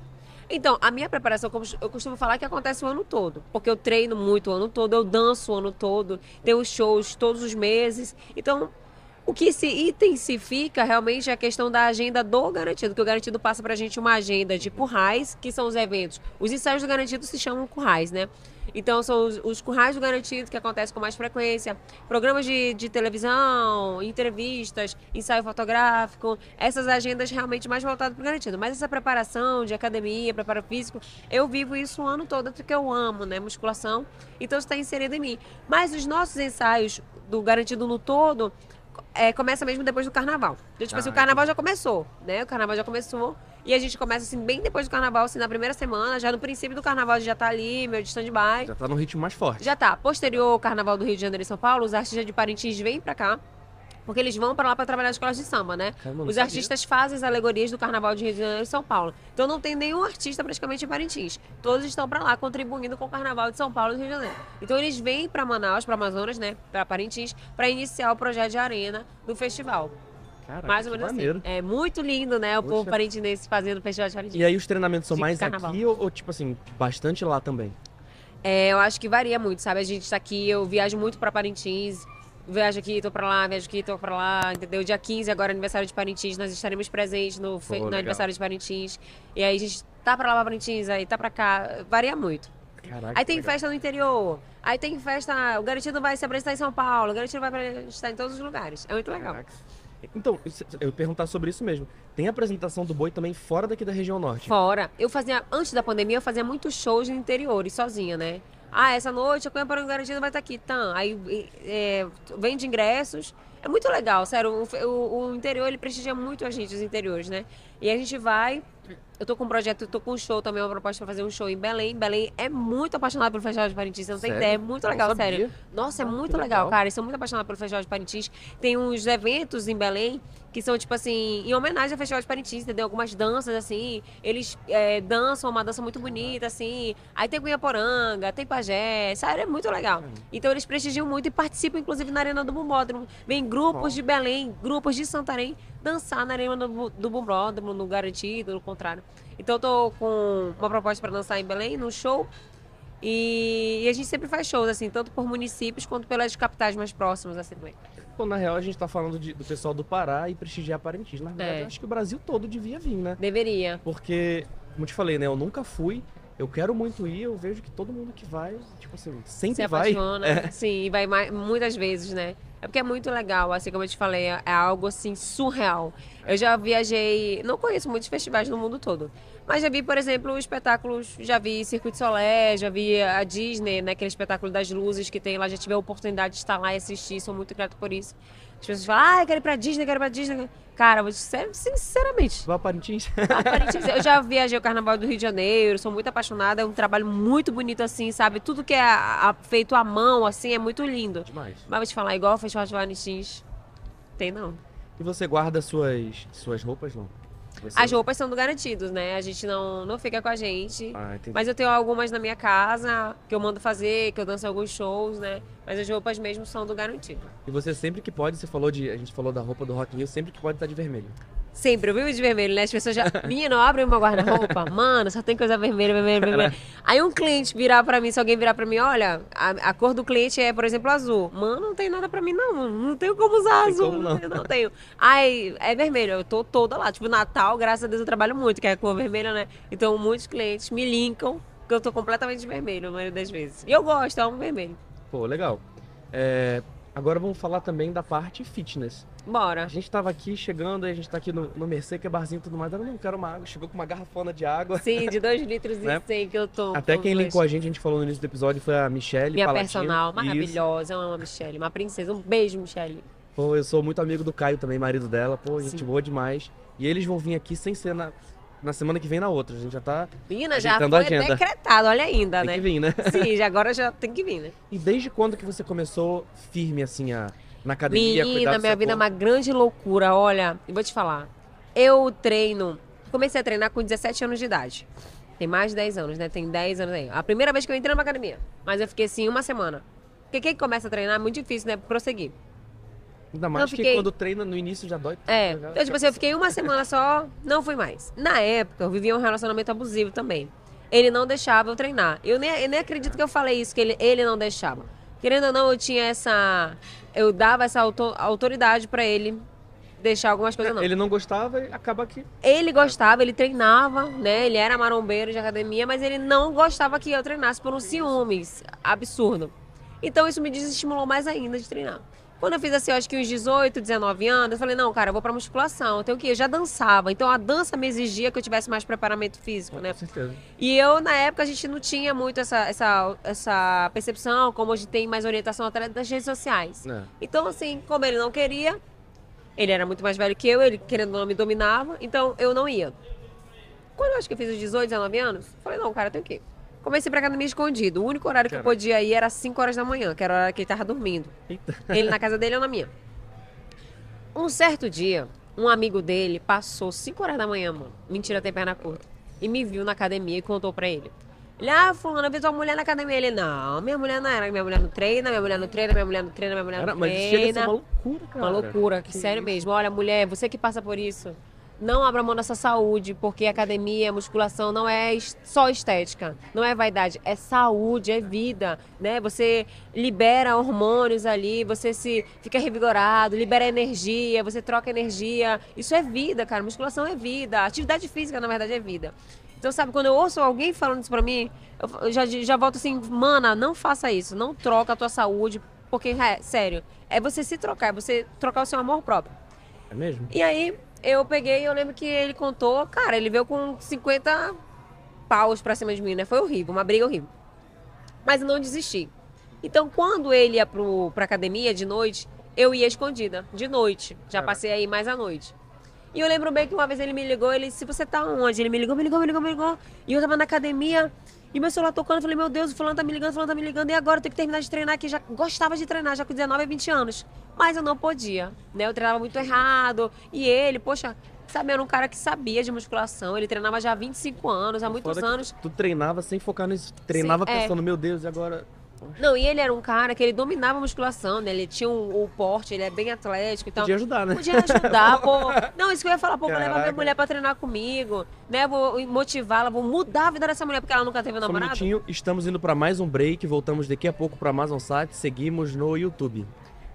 Então, a minha preparação, eu costumo falar, que acontece o ano todo. Porque eu treino muito o ano todo, eu danço o ano todo, tenho shows todos os meses. Então, o que se intensifica realmente é a questão da agenda do Garantido, que o Garantido passa pra gente uma agenda de currais, que são os eventos. Os ensaios do Garantido se chamam currais, né? Então, são os, os currais do Garantido que acontecem com mais frequência. Programas de, de televisão, entrevistas, ensaio fotográfico. Essas agendas realmente mais voltadas para o Garantido. Mas essa preparação de academia, preparo físico, eu vivo isso o ano todo, porque eu amo, né? Musculação. Então, está inserido em mim. Mas os nossos ensaios do Garantido no todo é, começa mesmo depois do carnaval. Então, tipo Ah, assim, o carnaval já começou, né? O carnaval já começou. E a gente começa, assim, bem depois do carnaval, assim, na primeira semana. Já no princípio do carnaval, a gente já tá ali, meio de stand-by. Já tá no ritmo mais forte. Já tá. Posterior ao Carnaval do Rio de Janeiro e São Paulo, os artistas de Parintins vêm pra cá. Porque eles vão pra lá pra trabalhar nas escolas de samba, né? Caramba, Os sabia. artistas fazem as alegorias do Carnaval de Rio de Janeiro e São Paulo. Então não tem nenhum artista praticamente em Parintins. Todos estão pra lá contribuindo com o Carnaval de São Paulo e Rio de Janeiro. Então eles vêm pra Manaus, pra Amazonas, né? Pra Parintins, pra iniciar o projeto de arena do festival. Caraca, Mais ou menos maneiro. assim. É muito lindo, né? O povo Poxa. parintinense fazendo o festival de Parintins. E aí os treinamentos são De mais carnaval. aqui ou, ou, tipo assim, bastante lá também? É, eu acho que varia muito, sabe? A gente tá aqui, eu viajo muito pra Parintins, viajo aqui, tô pra lá, viajo aqui, tô pra lá, entendeu? Dia 15, agora aniversário de Parintins, nós estaremos presentes no, Pô, no aniversário de Parintins. E aí a gente tá pra lá pra Parintins, aí tá pra cá, varia muito. Caraca. Aí tem legal. festa no interior, aí tem festa, o Garantido vai se apresentar em São Paulo, o Garantido vai estar em todos os lugares. É muito legal. Caraca. Então, eu ia perguntar sobre isso mesmo. Tem apresentação do boi também fora daqui da região norte? Fora, eu fazia, antes da pandemia, eu fazia muitos shows no interior e sozinha, né? Ah, essa noite a Cunha para Garantido vai estar aqui, tá? Aí é, vende ingressos. É muito legal, sério. O, o- o interior, ele prestigia muito a gente, os interiores, né? E a gente vai. Eu tô com um projeto, eu tô com um show também, uma proposta pra fazer um show em Belém. Belém é muito apaixonado pelo Festival de Parintins, você não tem ideia. É muito legal, sério. Nossa, é Ah, muito legal, legal. cara. Eles são muito apaixonados pelo Festival de Parintins. Tem uns eventos em Belém que são, tipo assim, em homenagem ao Festival de Parintins, entendeu? Algumas danças, assim. Eles é, dançam uma dança muito bonita, assim. Aí tem Cunhaporanga, tem Pajé. Sério, é muito legal. Então eles prestigiam muito e participam, inclusive, na Arena do Bumbódromo. Vem grupos Ó. de Belém, grupos de Santarém dançar na Arena do, do Bumbódromo, no Garantido, no contrário. Então eu tô com uma proposta para dançar em Belém, num show. E, e a gente sempre faz shows, assim, tanto por municípios quanto pelas capitais mais próximas, assim, também. Pô, na real, a gente tá falando de- do pessoal do Pará e prestigiar Parintins. Na verdade, É. eu acho que o Brasil todo devia vir, né? Deveria. Porque, como eu te falei, né? Eu nunca fui. Eu quero muito ir, eu vejo que todo mundo que vai, tipo assim, sempre Se vai. apaixona. É. Sim, e vai mais, muitas vezes, né? É porque é muito legal, assim como eu te falei, é é algo assim surreal. Eu já viajei, não conheço muitos festivais no mundo todo, mas já vi, por exemplo, espetáculos, já vi Circuito Solé, já vi a Disney, né, aquele espetáculo das luzes que tem lá, já tive a oportunidade de estar lá e assistir, sou muito grata por isso. As pessoas falam, ah, eu quero ir pra Disney, quero ir pra Disney. Cara, vou sinceramente, a Parintins. a Parintins, eu já viajei o Carnaval do Rio de Janeiro, sou muito apaixonada, é um trabalho muito bonito assim, sabe? Tudo que é a- a- feito à mão, assim, é muito lindo. Demais. Mas vou te falar, igual o Festival de Parintins, tem não. E você guarda suas, suas roupas, não? Você- As roupas são do Garantidos, né? A gente não, não fica com a gente. Ah. Mas eu tenho algumas na minha casa, que eu mando fazer, que eu danço em alguns shows, né? Mas as roupas mesmo são do Garantido. E você sempre que pode, você falou de. A gente falou da roupa do Rock Rio, sempre que pode estar de vermelho. Sempre, eu vivo de vermelho, né? As pessoas já. *laughs* Menino, abre uma guarda-roupa. Mano, só tem coisa vermelha, vermelha, vermelha. Aí um cliente virar pra mim, se alguém virar pra mim, olha, a, a cor do cliente é, por exemplo, azul. Mano, não tem nada pra mim, não. Não tenho como usar azul. como não. tenho, *laughs* não tenho. Ai, é vermelho. Eu tô toda lá. Tipo, Natal, graças a Deus, eu trabalho muito, que é a cor vermelha, né? Então, muitos clientes me linkam que eu tô completamente de vermelho, a maioria das vezes. E eu gosto, eu amo vermelho. Pô, legal. É, agora vamos falar também da parte fitness. Bora. A gente tava aqui chegando, a gente tá aqui no, no Mercê, que é barzinho e tudo mais. Eu não quero uma água. Chegou com uma garrafona de água. Sim, de *laughs* 2 litros e Né? 100 que eu tô. Até quem linkou a gente, a gente falou no início do episódio, foi a Michelle Minha Palatino. personal, Isso. maravilhosa. Eu amo a Michelle, uma princesa. Um beijo, Michelle. Pô, eu sou muito amigo do Caio também, marido dela. Pô, gente Sim. boa demais. E eles vão vir aqui sem ser na, na semana que vem na outra. A gente já tá. Menina, já foi agenda. decretado, olha ainda, Tem né? que vir, né? Sim, agora já tem que vir, né? E desde quando que você começou firme, assim, a, na academia? Menina, minha vida é uma grande loucura. Olha, eu vou te falar. Eu treino. Comecei a treinar com 17 anos de idade. Tem mais de 10 anos, né? Tem 10 anos aí. A primeira vez que eu entrei numa academia. Mas eu fiquei assim uma semana. Porque quem começa a treinar é muito difícil, né? Prosseguir. Ainda mais que fiquei- quando treina no início já dói. É. né? Então, tipo assim, eu fiquei uma semana só, não fui mais. Na época, eu vivia um relacionamento abusivo também. Ele não deixava eu treinar. Eu nem, eu nem acredito que eu falei isso, que ele, ele não deixava. Querendo ou não, eu tinha essa. Eu dava essa auto- autoridade pra ele deixar algumas coisas, não. Ele não gostava e acaba que. Ele gostava, ele treinava, né? Ele era marombeiro de academia, mas ele não gostava que eu treinasse por um ciúmes absurdo. Então isso me desestimulou mais ainda de treinar. Quando eu fiz assim, eu acho que uns 18, 19 anos, eu falei, não, cara, eu vou pra musculação. Eu tenho que ir. Eu já dançava. Então a dança me exigia que eu tivesse mais preparamento físico, né? Com certeza. E eu, na época, a gente não tinha muito essa, essa, essa percepção, como hoje tem mais orientação através das redes sociais. É. Então, assim, como ele não queria, ele era muito mais velho que eu, ele querendo não me dominava, então eu não ia. Quando eu acho que eu fiz os 18, 19 anos, falei, não, cara, eu tenho que ir. Comecei pra academia escondido. O único horário que eu podia ir era 5 horas da manhã, que era a hora que ele tava dormindo. Eita. Ele na casa dele, eu na minha. Um certo dia, um amigo dele passou 5 horas da manhã, mano. Mentira, tem perna curta. E me viu na academia e contou pra ele. Ele, ah, fulano, eu vi tua mulher na academia. Ele, não, minha mulher não era. Minha mulher não treina, minha mulher não treina, minha mulher não treina, minha mulher não mas treina. chega a ser uma loucura, cara. Uma loucura, que sério mesmo. Olha, mulher, você que passa por isso, não abra mão da sua saúde, porque academia, musculação não é só estética, não é vaidade, é saúde, é vida, né? Você libera hormônios ali, você se fica revigorado, libera energia, você troca energia. Isso é vida, cara. Musculação é vida. Atividade física, na verdade, é vida. Então, sabe, quando eu ouço alguém falando isso pra mim, eu já, já volto assim, mana, não faça isso, não troca a tua saúde, porque, é, sério, é você se trocar, é você trocar o seu amor próprio. É mesmo? E aí, eu peguei, eu lembro que ele contou, cara, ele veio com 50 paus pra cima de mim, né? Foi horrível, uma briga horrível. Mas eu não desisti. Então, quando ele ia pro, pra academia de noite, eu ia escondida, de noite. Já passei aí mais à noite. E eu lembro bem que uma vez ele me ligou, ele disse, você tá onde? Ele me ligou, me ligou, me ligou, me ligou. E eu tava na academia, e meu celular tocando, eu falei, meu Deus, o fulano tá me ligando, o fulano tá me ligando, e agora eu tenho que terminar de treinar, que já gostava de treinar, já com 19 a 20 anos. Mas eu não podia, né? Eu treinava muito errado. E ele, poxa, sabe, era um cara que sabia de musculação, ele treinava já há 25 anos, há muitos Foda que anos. Tu treinava sem focar nisso. Treinava Sim, é. pensando, meu Deus, e agora. Não, e ele era um cara que ele dominava a musculação, né? Ele tinha o, o porte, ele é bem atlético e tal. Podia ajudar, né? Podia ajudar, pô. *laughs* Não, isso que eu ia falar, pô, vou levar minha Caraca. mulher pra treinar comigo, né? Vou motivá-la, vou mudar a vida dessa mulher porque ela nunca teve um namorado. minutinho, estamos indo pra mais um break. Voltamos daqui a pouco pra Amazon Sat. Seguimos no YouTube.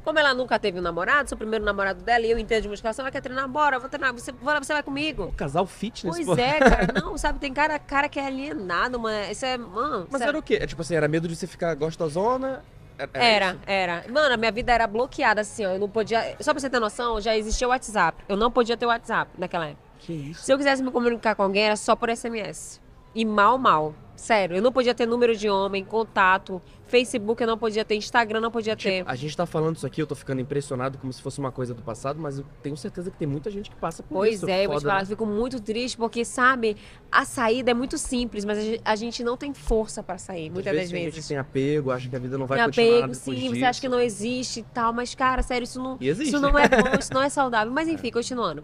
Como ela nunca teve um namorado, sou o primeiro namorado dela e eu entendo de musculação, ela quer treinar, bora, vou treinar, você, você vai comigo. Casal fitness, Pois pô. é, cara, *laughs* não, sabe, tem cara, cara que é alienado, mano, isso é, mano, Mas sério. era o quê? É tipo assim, era medo de você ficar gostosona? Era. Era, isso? era. Mano, a minha vida era bloqueada, assim, ó. Eu não podia. Só pra você ter noção, já existia o WhatsApp. Eu não podia ter o WhatsApp naquela época. Que isso? Se eu quisesse me comunicar com alguém, era só por SMS. E mal, mal. Sério, eu não podia ter número de homem, contato, Facebook eu não podia ter, Instagram não podia ter. Tipo, a gente tá falando isso aqui, eu tô ficando impressionado como se fosse uma coisa do passado, mas eu tenho certeza que tem muita gente que passa por Pois isso. é, eu vou te falar, né? eu fico muito triste porque, sabe, a saída é muito simples, mas a gen- a gente não tem força pra sair, muitas Às das gente vezes. que tem apego, acha que a vida não vai Tem continuar apego, sim, disso. você acha que não existe e tal, mas, cara, sério, isso não, isso não é bom, isso não é saudável. Mas *laughs* enfim, continuando.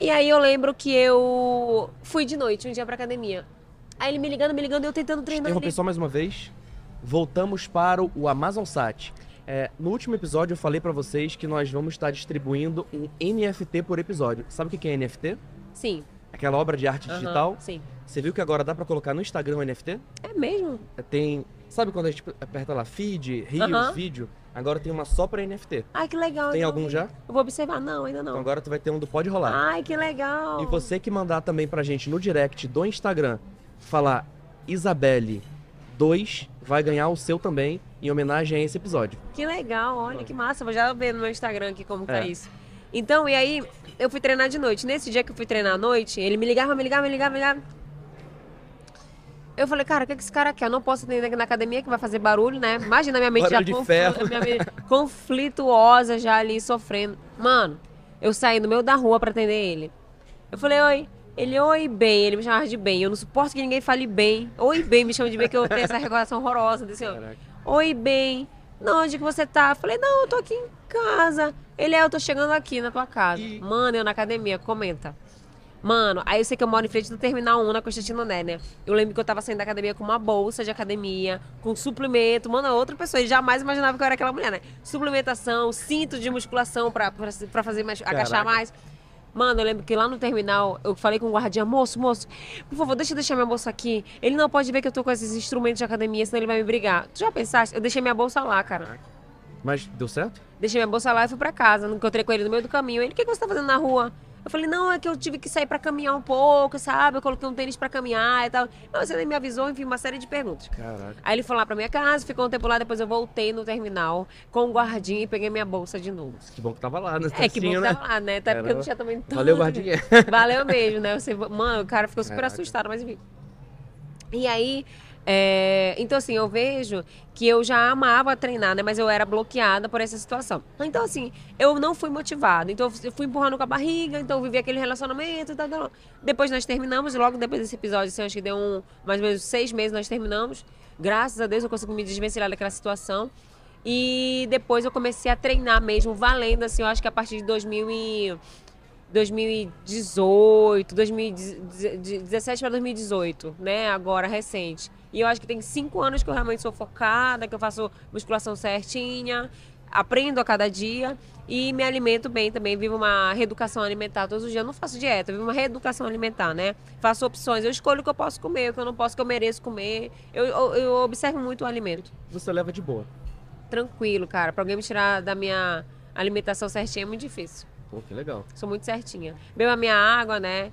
E aí eu lembro que eu fui de noite um dia pra academia. Aí ele me ligando, me ligando, eu tentando treinar. Interromper Ele... só mais uma vez. Voltamos para o Amazon Sat. É, no último episódio eu falei pra vocês que nós vamos estar distribuindo um NFT por episódio. Sabe o que é NFT? Sim. Aquela obra de arte aham, digital. Sim. Você viu que agora dá pra colocar no Instagram o NFT? É mesmo? Tem. Sabe quando a gente aperta lá feed, reels, Aham. vídeo? Agora tem uma só pra NFT. Ai, que legal. Tem então. algum já? Eu vou observar. Não, ainda Então não. agora tu vai ter um do Pode Rolar. Ai, que legal. E você que mandar também pra gente no direct do Instagram falar Isabelle 2 vai ganhar o seu também em homenagem a esse episódio. Que legal, olha que massa. Vou já ver no meu Instagram aqui como tá É. isso. Então, e aí, eu fui treinar de noite. Nesse dia que eu fui treinar à noite, ele me ligava, me ligava, me ligava, me ligava. Eu falei, cara, o que, que esse cara quer? Eu não posso atender aqui na academia que vai fazer barulho, né? Imagina a minha mente Barulho já ferro. minha mente conflituosa já ali, sofrendo. Mano, eu saí no meio da rua pra atender ele. Eu falei, oi. Ele, oi, bem. Ele me chamava de bem. Eu não suporto que ninguém fale bem. Oi, bem. Me chama de bem, que eu tenho essa recordação horrorosa desse. Caraca. Oi, bem. Não, onde que você tá? Eu Falei, não, eu tô aqui em casa. Ele é, eu tô chegando aqui na tua casa. E- Mano, eu na academia, comenta. Mano, aí eu sei que eu moro em frente do Terminal 1 na Constantino Né, né? Eu lembro que eu tava saindo da academia com uma bolsa de academia, com suplemento. Mano, é outra pessoa. E jamais imaginava que eu era aquela mulher, né? Suplementação, cinto de musculação pra, pra, pra fazer mais, agachar Caraca. mais. Mano, eu lembro que lá no terminal eu falei com o guardiã, moço, moço, por favor, deixa eu deixar minha bolsa aqui. Ele não pode ver que eu tô com esses instrumentos de academia, senão ele vai me brigar. Tu já pensaste? Eu deixei minha bolsa lá, cara. Mas deu certo? Deixei minha bolsa lá e fui pra casa. Encontrei com ele no meio do caminho. Ele, o que, que você tá fazendo na rua? Eu falei, não, é que eu tive que sair pra caminhar um pouco, sabe? Eu coloquei um tênis pra caminhar e tal. Não, você nem me avisou, enfim, uma série de perguntas. Caraca. Aí ele foi lá pra minha casa, ficou um tempo lá, depois eu voltei no terminal com o guardinha e peguei minha bolsa de novo. Que bom que tava lá, né? É que bom que né? tava lá, né? Até porque eu não tinha também tanto. Valeu, guardinha. Valeu mesmo, né? Você, mano, o cara ficou super Caraca. assustado, mas enfim. E aí, é, então assim, eu vejo que eu já amava treinar, né? Mas eu era bloqueada por essa situação. Então assim, eu não fui motivada. Então eu fui empurrando com a barriga, então eu vivi aquele relacionamento e tal, tal. Depois nós terminamos, logo depois desse episódio, assim, acho que deu um, mais ou menos seis meses nós terminamos. Graças a Deus eu consegui me desvencilhar daquela situação. E depois eu comecei a treinar mesmo, valendo, assim, eu acho que a partir de 2000 e... 2018, 2017 para 2018, né? Agora, recente. E eu acho que tem cinco anos que eu realmente sou focada, que eu faço musculação certinha, aprendo a cada dia e me alimento bem também. Vivo uma reeducação alimentar todos os dias. Eu não faço dieta, vivo uma reeducação alimentar, né? Faço opções. Eu escolho o que eu posso comer, o que eu não posso, o que eu mereço comer. Eu, eu, eu observo muito o alimento. Você leva de boa. Tranquilo, cara. Pra alguém me tirar da minha alimentação certinha é muito difícil. Pô, que legal. Sou muito certinha. Bebo a minha água, né?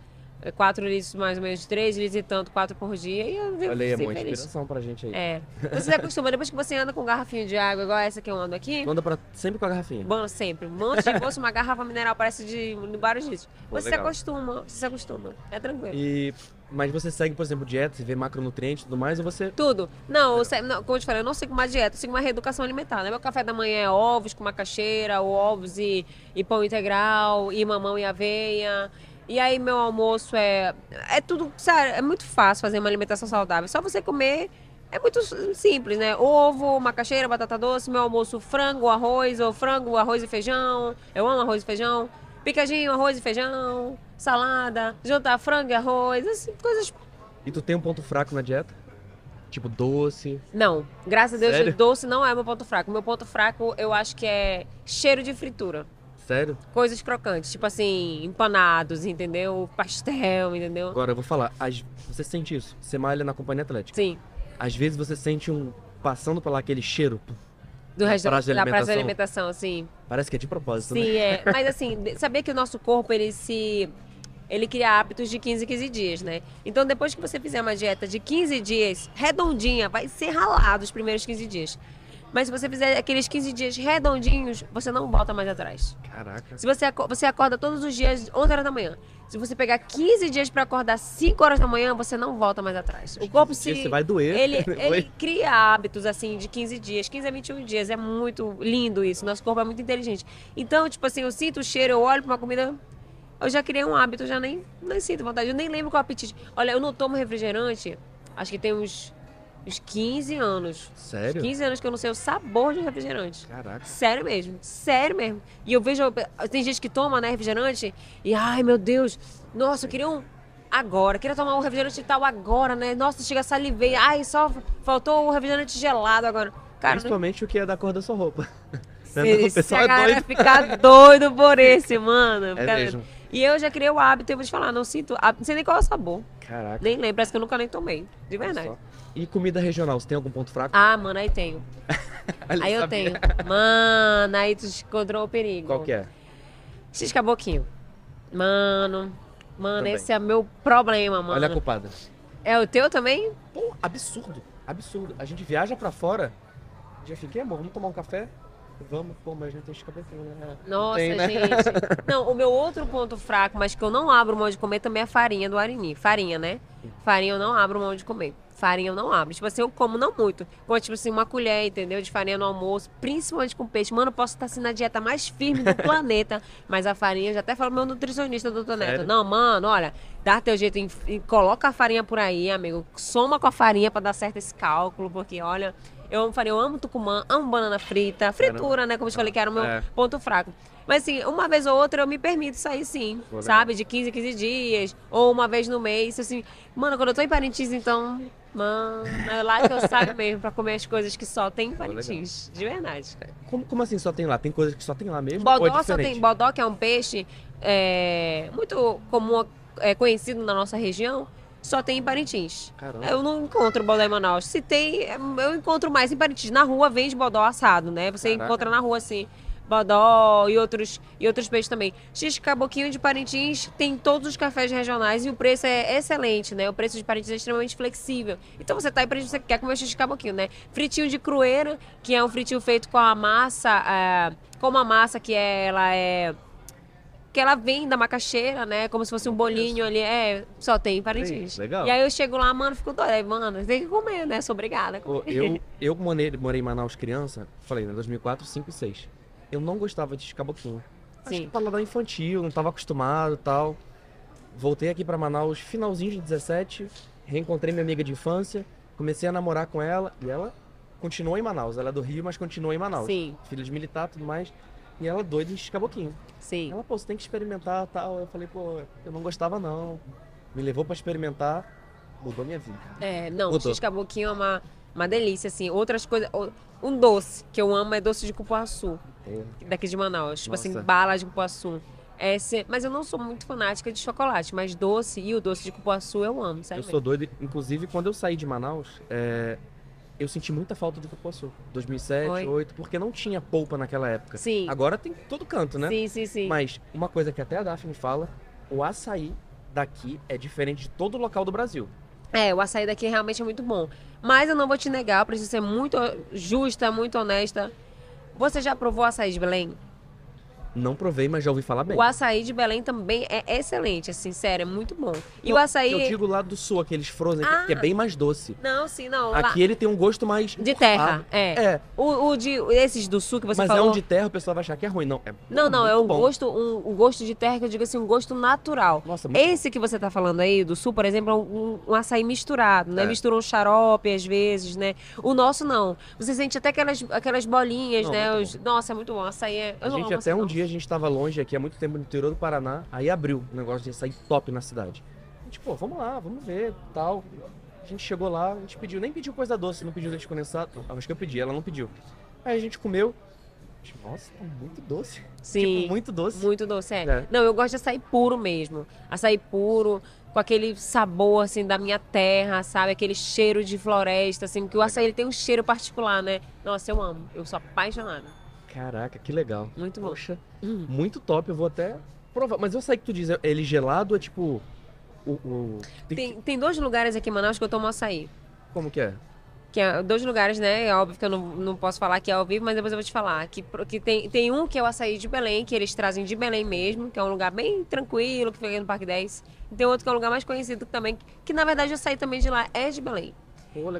4 litros mais ou menos, 3 litros e tanto, 4 por dia. E eu vivo Olha aí, é boa feliz. inspiração pra gente aí. É. Você se acostuma, depois que você anda com garrafinha de água, igual essa que eu ando aqui, Manda pra, sempre com a garrafinha. bom, sempre. Um monte de fosse uma garrafa mineral, parece de, vários litros. Pô, Você se legal. acostuma, você se acostuma. É tranquilo. E, mas você segue, por exemplo, dieta, você vê macronutrientes e tudo mais, ou você... Tudo. Não, eu não, como eu te falei, eu não sigo uma dieta, eu sigo uma reeducação alimentar. Né? Meu café da manhã é ovos com macaxeira, ou ovos e, e pão integral, e mamão e aveia. E aí meu almoço é. É tudo, sério, é muito fácil fazer uma alimentação saudável. Só você comer. É muito simples, né? Ovo, macaxeira, batata doce, meu almoço frango, arroz, ou frango, arroz e feijão. Eu amo arroz e feijão. Picadinho, arroz e feijão, salada, jantar frango e arroz, assim, coisas E tu tem um ponto fraco na dieta? Tipo doce. Não, graças a Deus, Sério? doce não é meu ponto fraco. Meu ponto fraco, eu acho que é cheiro de fritura. Sério? Coisas crocantes, tipo assim, empanados, entendeu? Pastel, entendeu? Agora eu vou falar. Às- Você sente isso? Você malha na companhia atlética. Sim, Às vezes você sente um. Passando por lá aquele cheiro. do resto da praça de alimentação. alimentação, sim. Parece que é de propósito, né? Sim, é. *laughs* Mas assim, saber que o nosso corpo, ele se. Ele cria hábitos de 15 em 15 dias, né? Então, depois que você fizer uma dieta de 15 dias, redondinha, vai ser ralado os primeiros 15 dias. Mas se você fizer aqueles 15 dias redondinhos, você não volta mais atrás. Caraca. Se você, você acorda todos os dias 11 horas da manhã. Se você pegar 15 dias pra acordar 5 horas da manhã, você não volta mais atrás. O corpo se. Você vai doer. Ele, *laughs* ele cria hábitos assim de 15 dias, 15 a 21 dias. É muito lindo isso. Nosso corpo é muito inteligente. Então, tipo assim, eu sinto o cheiro, eu olho pra uma comida. Eu já criei um hábito, eu já nem, nem sinto vontade. Eu nem lembro qual é o apetite. Olha, eu não tomo refrigerante, acho que tem uns, uns 15 anos. Sério? 15 anos que eu não sei o sabor de um refrigerante. Caraca. Sério mesmo, sério mesmo. E eu vejo, tem gente que toma, né, refrigerante, e ai meu Deus, nossa, eu queria um agora, queria tomar um refrigerante tal agora, né? Nossa, chega salivei, ai, só faltou o refrigerante gelado agora. Cara, não- Principalmente o que é da cor da sua roupa. *laughs* se, o se pessoal a é galera doido. ficar doido por esse, mano. É mesmo. E eu já criei o hábito, eu vou te falar, não sinto, não sei nem qual é o sabor. Caraca. Nem lembro, parece que eu nunca nem tomei, de verdade. só. E comida regional, você tem algum ponto fraco? Ah, mano, aí tenho. *laughs* Aí eu sabia. tenho. Mano, aí tu encontrou o perigo. Qual que é? X caboquinho. Mano, mano, Também. esse é meu problema, mano. Olha a culpada. É o teu também? Pô, absurdo. Absurdo. A gente viaja pra fora. Já fiquei, amor, vamos tomar um café? Vamos, pô, mas a gente tem escabetinho, né? Nossa, Tem, né? gente. *laughs* Não, o meu outro ponto fraco, mas que eu não abro mão de comer também é a farinha do Arini. Farinha, né? Farinha eu não abro mão de comer. Farinha eu não abro. Tipo assim, eu como não muito. Como, tipo assim, uma colher, entendeu? De farinha no almoço, principalmente com peixe. Mano, eu posso estar assim na dieta mais firme do *laughs* planeta, mas a farinha, eu já até falo meu nutricionista, doutor Neto. Sério? Não, mano, olha, dá teu jeito, em, em- coloca a farinha por aí, amigo. Soma com a farinha pra dar certo esse cálculo, porque, olha... Eu amo farinha, eu amo tucumã, amo banana frita, fritura, né? Como eu te falei que era o meu É. ponto fraco. Mas assim, uma vez ou outra eu me permito sair sim, legal. sabe? De 15 em 15 dias, ou uma vez no mês, assim. Mano, quando eu tô em Parintins, então, mano, é lá que eu saio mesmo pra comer as coisas que só tem em. Parintins, de verdade. Como, como assim só tem lá? Tem coisas que só tem lá mesmo? é Bodó só diferente? tem, bodó que é um peixe é, muito comum, é, conhecido na nossa região, só tem em Parintins. Caramba. Eu não encontro bodó em Manaus. Se tem, é, eu encontro mais em Parintins. Na rua vende bodó assado, né? Você Caraca. encontra na rua assim. Bodó e outros, e outros peixes também. X Caboquinho de Parintins tem todos os cafés regionais e o preço é excelente, né? O preço de Parintins é extremamente flexível. Então você tá aí Parintins, você quer comer X Caboquinho, né? Fritinho de crueira, que é um fritinho feito com a massa, é, com uma massa que é, ela é que ela vem da macaxeira, né? Como se fosse um bolinho ali. É, só tem em Parintins. Sim, legal. E aí eu chego lá, mano, fico doida. Aí, Mano, tem que comer, né? Sou obrigada. Eu, *laughs* eu morei, morei em Manaus criança, falei, né? 2004, 5 e 6. Eu não gostava de escaboquinho. Acho Sim. que paladar infantil, não tava acostumado e tal. Voltei aqui pra Manaus, finalzinho de 17, reencontrei minha amiga de infância, comecei a namorar com ela e ela continuou em Manaus. Ela é do Rio, mas continuou em Manaus. Sim, Filha de militar e tudo mais. E ela doida em escaboquinho. sim. Ela, pô, você tem que experimentar tal. Eu falei, pô, eu não gostava não. Me levou pra experimentar, mudou minha vida. É, não, Mudou. X Caboquinho é uma, uma delícia, assim. Outras coisas. Um doce que eu amo é doce de cupuaçu, É, daqui de Manaus. Tipo assim, bala de cupuaçu. Esse, mas eu não sou muito fanática de chocolate, mas doce e o doce de cupuaçu eu amo, sério. Eu sou doido. Inclusive, quando eu saí de Manaus, é, eu senti muita falta de cupuaçu. 2007, Foi. 2008, porque não tinha polpa naquela época. Sim. Agora tem todo canto, né? Sim, sim, sim. Mas uma coisa que até a Daphne fala, o açaí daqui é diferente de todo local do Brasil. É, o açaí daqui realmente é muito bom. Mas eu não vou te negar, eu preciso ser muito justa, muito honesta. Você já provou açaí de Belém? Não provei, mas já ouvi falar bem. O açaí de Belém também é excelente, assim, sério, é muito bom. E Não, o açaí. Eu digo lá do sul, aqueles frozen, que- Ah. que é bem mais doce. Não, sim, não. lá- Aqui ele tem um gosto mais... De terra, é. É, O, o de, esses do sul que você mas falou. é um de terra, o pessoal vai achar que é ruim. Não, é Não, não, é um bom. gosto, um, um gosto de terra que eu digo assim, um gosto natural. Nossa, muito Esse que você tá falando aí, do sul, por exemplo, é um, um açaí misturado, né? É. Mistura um xarope às vezes, né? O nosso não. Você sente até aquelas, aquelas bolinhas, Não, né? Os- Nossa, é muito bom. Açaí é. Eu A gente até um não. Dia, a gente tava longe aqui há muito tempo no interior do Paraná, aí abriu o negócio de sair top na cidade. A gente, pô, vamos lá, vamos ver, tal. A gente chegou lá, a gente pediu, nem pediu coisa doce, não pediu leite condensado. Acho que eu pedi, ela não pediu. Aí a gente comeu. Nossa, tá muito doce. *laughs* Sim. Tipo, muito doce. Muito doce, é. É. Não, eu gosto de açaí puro mesmo. Açaí puro, com aquele sabor, assim, da minha terra, sabe? Aquele cheiro de floresta, assim. Porque o açaí, ele tem um cheiro particular, né? Nossa, eu amo. Eu sou apaixonada. Caraca, que legal. Muito bom. Poxa, Hum. muito top, eu vou até provar. Mas eu sei que tu diz, ele gelado é tipo. O. o- tem que- Tem, tem dois lugares aqui em Manaus que eu tomo açaí. Como que é? Que é dois lugares, né? É óbvio que eu não, não posso falar que é ao vivo, mas depois eu vou te falar. Que, que tem, tem um que é o açaí de Belém, que eles trazem de Belém mesmo, que é um lugar bem tranquilo, que fica aqui no Parque 10. E tem outro que é um lugar mais conhecido também, que na verdade o açaí também de lá é de Belém.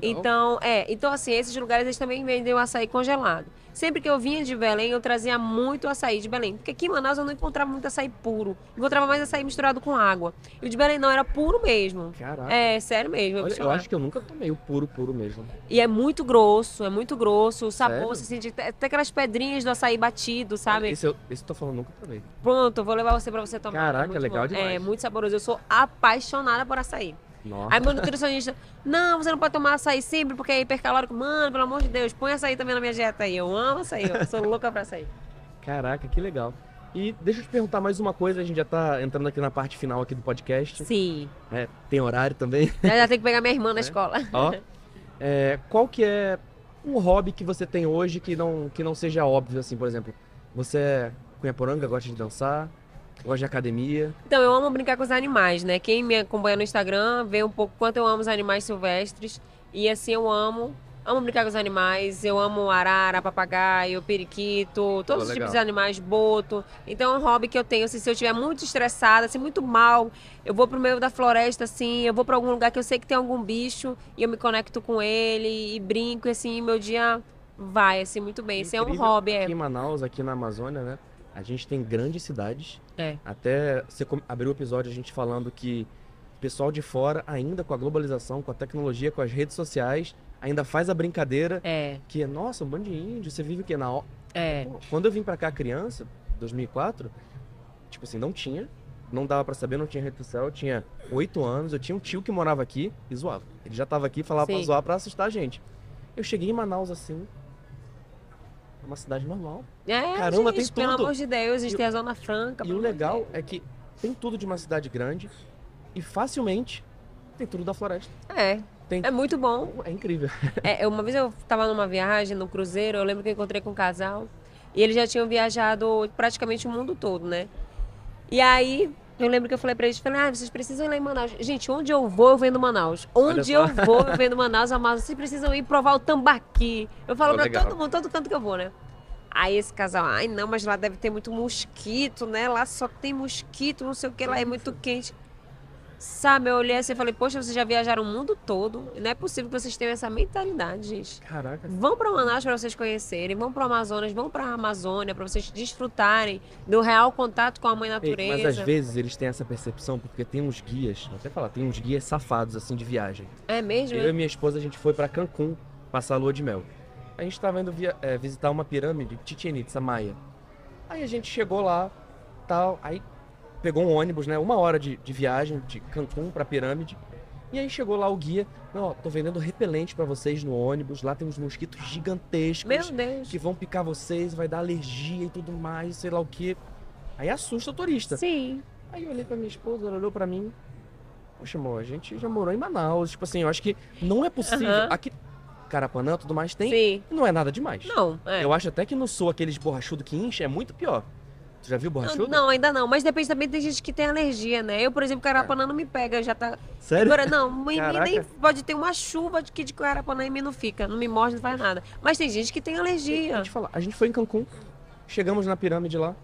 Então, é, então assim, esses lugares eles também vendem o açaí congelado. Sempre que eu vinha de Belém, eu trazia muito açaí de Belém. Porque aqui em Manaus eu não encontrava muito açaí puro. Encontrava mais açaí misturado com água. E o de Belém não, era puro mesmo. Caraca. É, sério mesmo. eu Olha, eu acho que eu nunca tomei o puro, puro mesmo. E é muito grosso, é muito grosso. O sabor, Sério? você sente até até aquelas pedrinhas do açaí batido, sabe? Esse eu, esse eu tô falando, nunca provei. Pronto, eu vou levar você pra você tomar. Caraca, é legal bom. demais. É muito saboroso. Eu sou apaixonada por açaí. Nossa. Aí meu nutricionista, não, você não pode tomar açaí sempre porque é hipercalórico. Mano, pelo amor de Deus, põe açaí também na minha dieta aí. Eu amo açaí, eu sou louca pra açaí. Caraca, que legal. E deixa eu te perguntar mais uma coisa, a gente já tá entrando aqui na parte final aqui do podcast. Sim. É, tem horário também. Já, já tenho que pegar minha irmã *laughs* É. na escola. Ó. É, qual que é um hobby que você tem hoje que não, que não seja óbvio, assim, por exemplo? Você é cunhaporanga, gosta de dançar, gosta de academia. Então, eu amo brincar com os animais, né? Quem me acompanha no Instagram vê um pouco quanto eu amo os animais silvestres. E assim, eu amo, amo brincar com os animais, eu amo arara, papagaio, periquito, todos os legal. tipos de animais, boto. Então é um hobby que eu tenho, assim, se eu estiver muito estressada, assim, muito mal, eu vou pro meio da floresta, assim, eu vou pra algum lugar que eu sei que tem algum bicho e eu me conecto com ele e brinco, e assim, meu dia vai, assim, muito bem. Esse é um hobby, é. Aqui em Manaus, aqui na Amazônia, né? A gente tem grandes cidades. É. Até você abriu o episódio a gente falando que o pessoal de fora, ainda com a globalização, com a tecnologia, com as redes sociais, ainda faz a brincadeira É, que é, nossa, um bando de índio, você vive o quê? Na... é. Pô, Quando eu vim pra cá criança, 2004, tipo assim, não tinha, não dava pra saber, não tinha rede social, eu tinha oito anos, eu tinha um tio que morava aqui e zoava. Ele já tava aqui e falava pra Sim. zoar pra assustar a gente. Eu cheguei em Manaus assim, uma cidade normal. É, Caramba, gente, tem pelo tudo. amor de Deus, a gente E- tem a Zona Franca. E pelo o legal Deus. é que tem tudo de uma cidade grande e facilmente tem tudo da floresta. É, Tem... é muito bom. É incrível. *laughs* É, uma vez eu tava numa viagem no cruzeiro, eu lembro que eu encontrei com um casal e eles já tinham viajado praticamente o mundo todo, né? E aí eu lembro que eu falei pra eles, falei, ah, vocês precisam ir lá em Manaus. Gente, onde eu vou, eu vendo Manaus. Onde eu vou, eu vendo Manaus, Amazonas. Vocês precisam ir provar o tambaqui. Eu falo Oh, pra legal. todo mundo, todo canto que eu vou, né? Aí esse casal, ai não, mas lá deve ter muito mosquito, né? Lá só tem mosquito, não sei o que, lá é muito quente. Sabe, eu olhei assim e falei, poxa, vocês já viajaram o mundo todo. Não é possível que vocês tenham essa mentalidade, gente. Caraca. Vão para Manaus para vocês conhecerem, vão para Amazonas, vão para a Amazônia para vocês desfrutarem do real contato com a mãe Ei, natureza. Mas às vezes eles têm essa percepção porque tem uns guias, vou até falar, tem uns guias safados assim de viagem. É mesmo? Eu e minha esposa a gente foi pra Cancún passar a lua de mel. A gente tava indo via- é, visitar uma pirâmide, Chichen Itza Maia. Aí a gente chegou lá, tal, aí pegou um ônibus, né? Uma hora de, de viagem de Cancún pra pirâmide. E aí chegou lá o guia, ó, tô vendendo repelente pra vocês no ônibus. Lá tem uns mosquitos gigantescos Meu Deus. que vão picar vocês, vai dar alergia e tudo mais, sei lá o que. Aí assusta o turista. Sim. Aí eu olhei pra minha esposa, ela olhou pra mim. Poxa, amor, a gente já morou em Manaus. Tipo assim, eu acho que não é possível. Aham. Aqui, Carapanã tudo mais tem. Sim. Não é nada demais. Não, é. Eu acho até que no sul, aqueles borrachudo que incha é muito pior. Tu já viu borrachudo? Não, ainda não. Mas depende também, tem gente que tem alergia, né? Eu, por exemplo, Carapanã não me pega, já tá. Sério? Agora, não, em mim nem pode ter uma chuva de que de Carapanã em mim não fica. Não me morde, não faz nada. Mas tem gente que tem A alergia. gente, fala, a gente foi em Cancún, chegamos na pirâmide lá.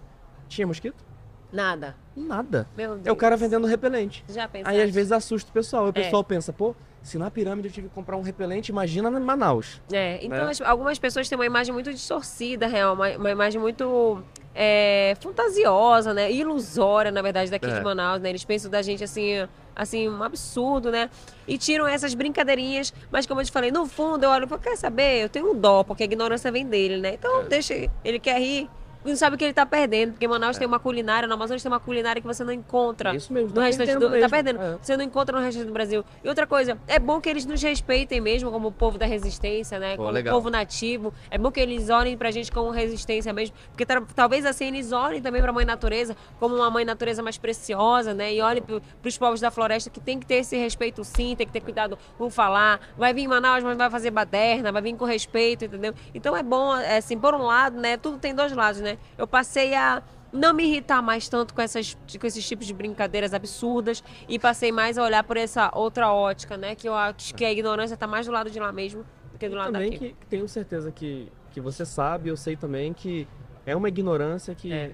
Tinha mosquito? Nada. Nada. Meu Deus. É o cara vendendo repelente. Já pensou? Aí às vezes assusta o pessoal. O É. pessoal pensa, pô, se na pirâmide eu tive que comprar um repelente, imagina em Manaus. É, então né? as- algumas pessoas têm uma imagem muito distorcida, real, uma, uma imagem muito é, fantasiosa, né? Ilusória, na verdade, daqui É. de Manaus, né? Eles pensam da gente assim, assim, um absurdo, né? E tiram essas brincadeirinhas, mas como eu te falei, no fundo eu olho e quer saber? Eu tenho um dó, porque a ignorância vem dele, né? Então É. deixa, ele quer rir. E Não sabe o que ele tá perdendo, porque Manaus tem uma culinária, no Amazonas tem uma culinária que você não encontra É isso mesmo. no tá restante do. Tá mesmo. perdendo. É. Você não encontra no restante do Brasil. E outra coisa, é bom que eles nos respeitem mesmo como povo da resistência, né? Pô, como legal. povo nativo. É bom que eles olhem pra gente como resistência mesmo. Porque talvez assim eles olhem também pra mãe natureza como uma mãe natureza mais preciosa, né? E olhem pro, pros povos da floresta que tem que ter esse respeito sim, tem que ter cuidado com falar. Vai vir em Manaus, mas vai fazer baderna, vai vir com respeito, entendeu? Então é bom, é, assim, por um lado, né? Tudo tem dois lados, né? Eu passei a não me irritar mais tanto com, essas, com esses tipos de brincadeiras absurdas e passei mais a olhar por essa outra ótica, né? Que eu acho que a ignorância tá mais do lado de lá mesmo do que do lado também daqui. que tenho certeza que, que você sabe, eu sei também que é uma ignorância que É.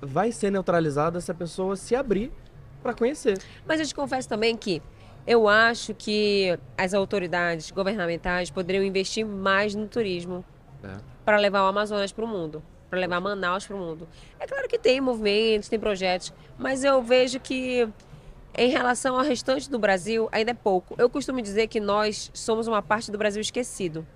vai ser neutralizada se a pessoa se abrir pra conhecer. Mas eu te confesso também que eu acho que as autoridades governamentais poderiam investir mais no turismo É. para levar o Amazonas para o mundo, para levar Manaus para o mundo. É claro que tem movimentos, tem projetos, mas eu vejo que em relação ao restante do Brasil ainda é pouco. Eu costumo dizer que nós somos uma parte do Brasil esquecido.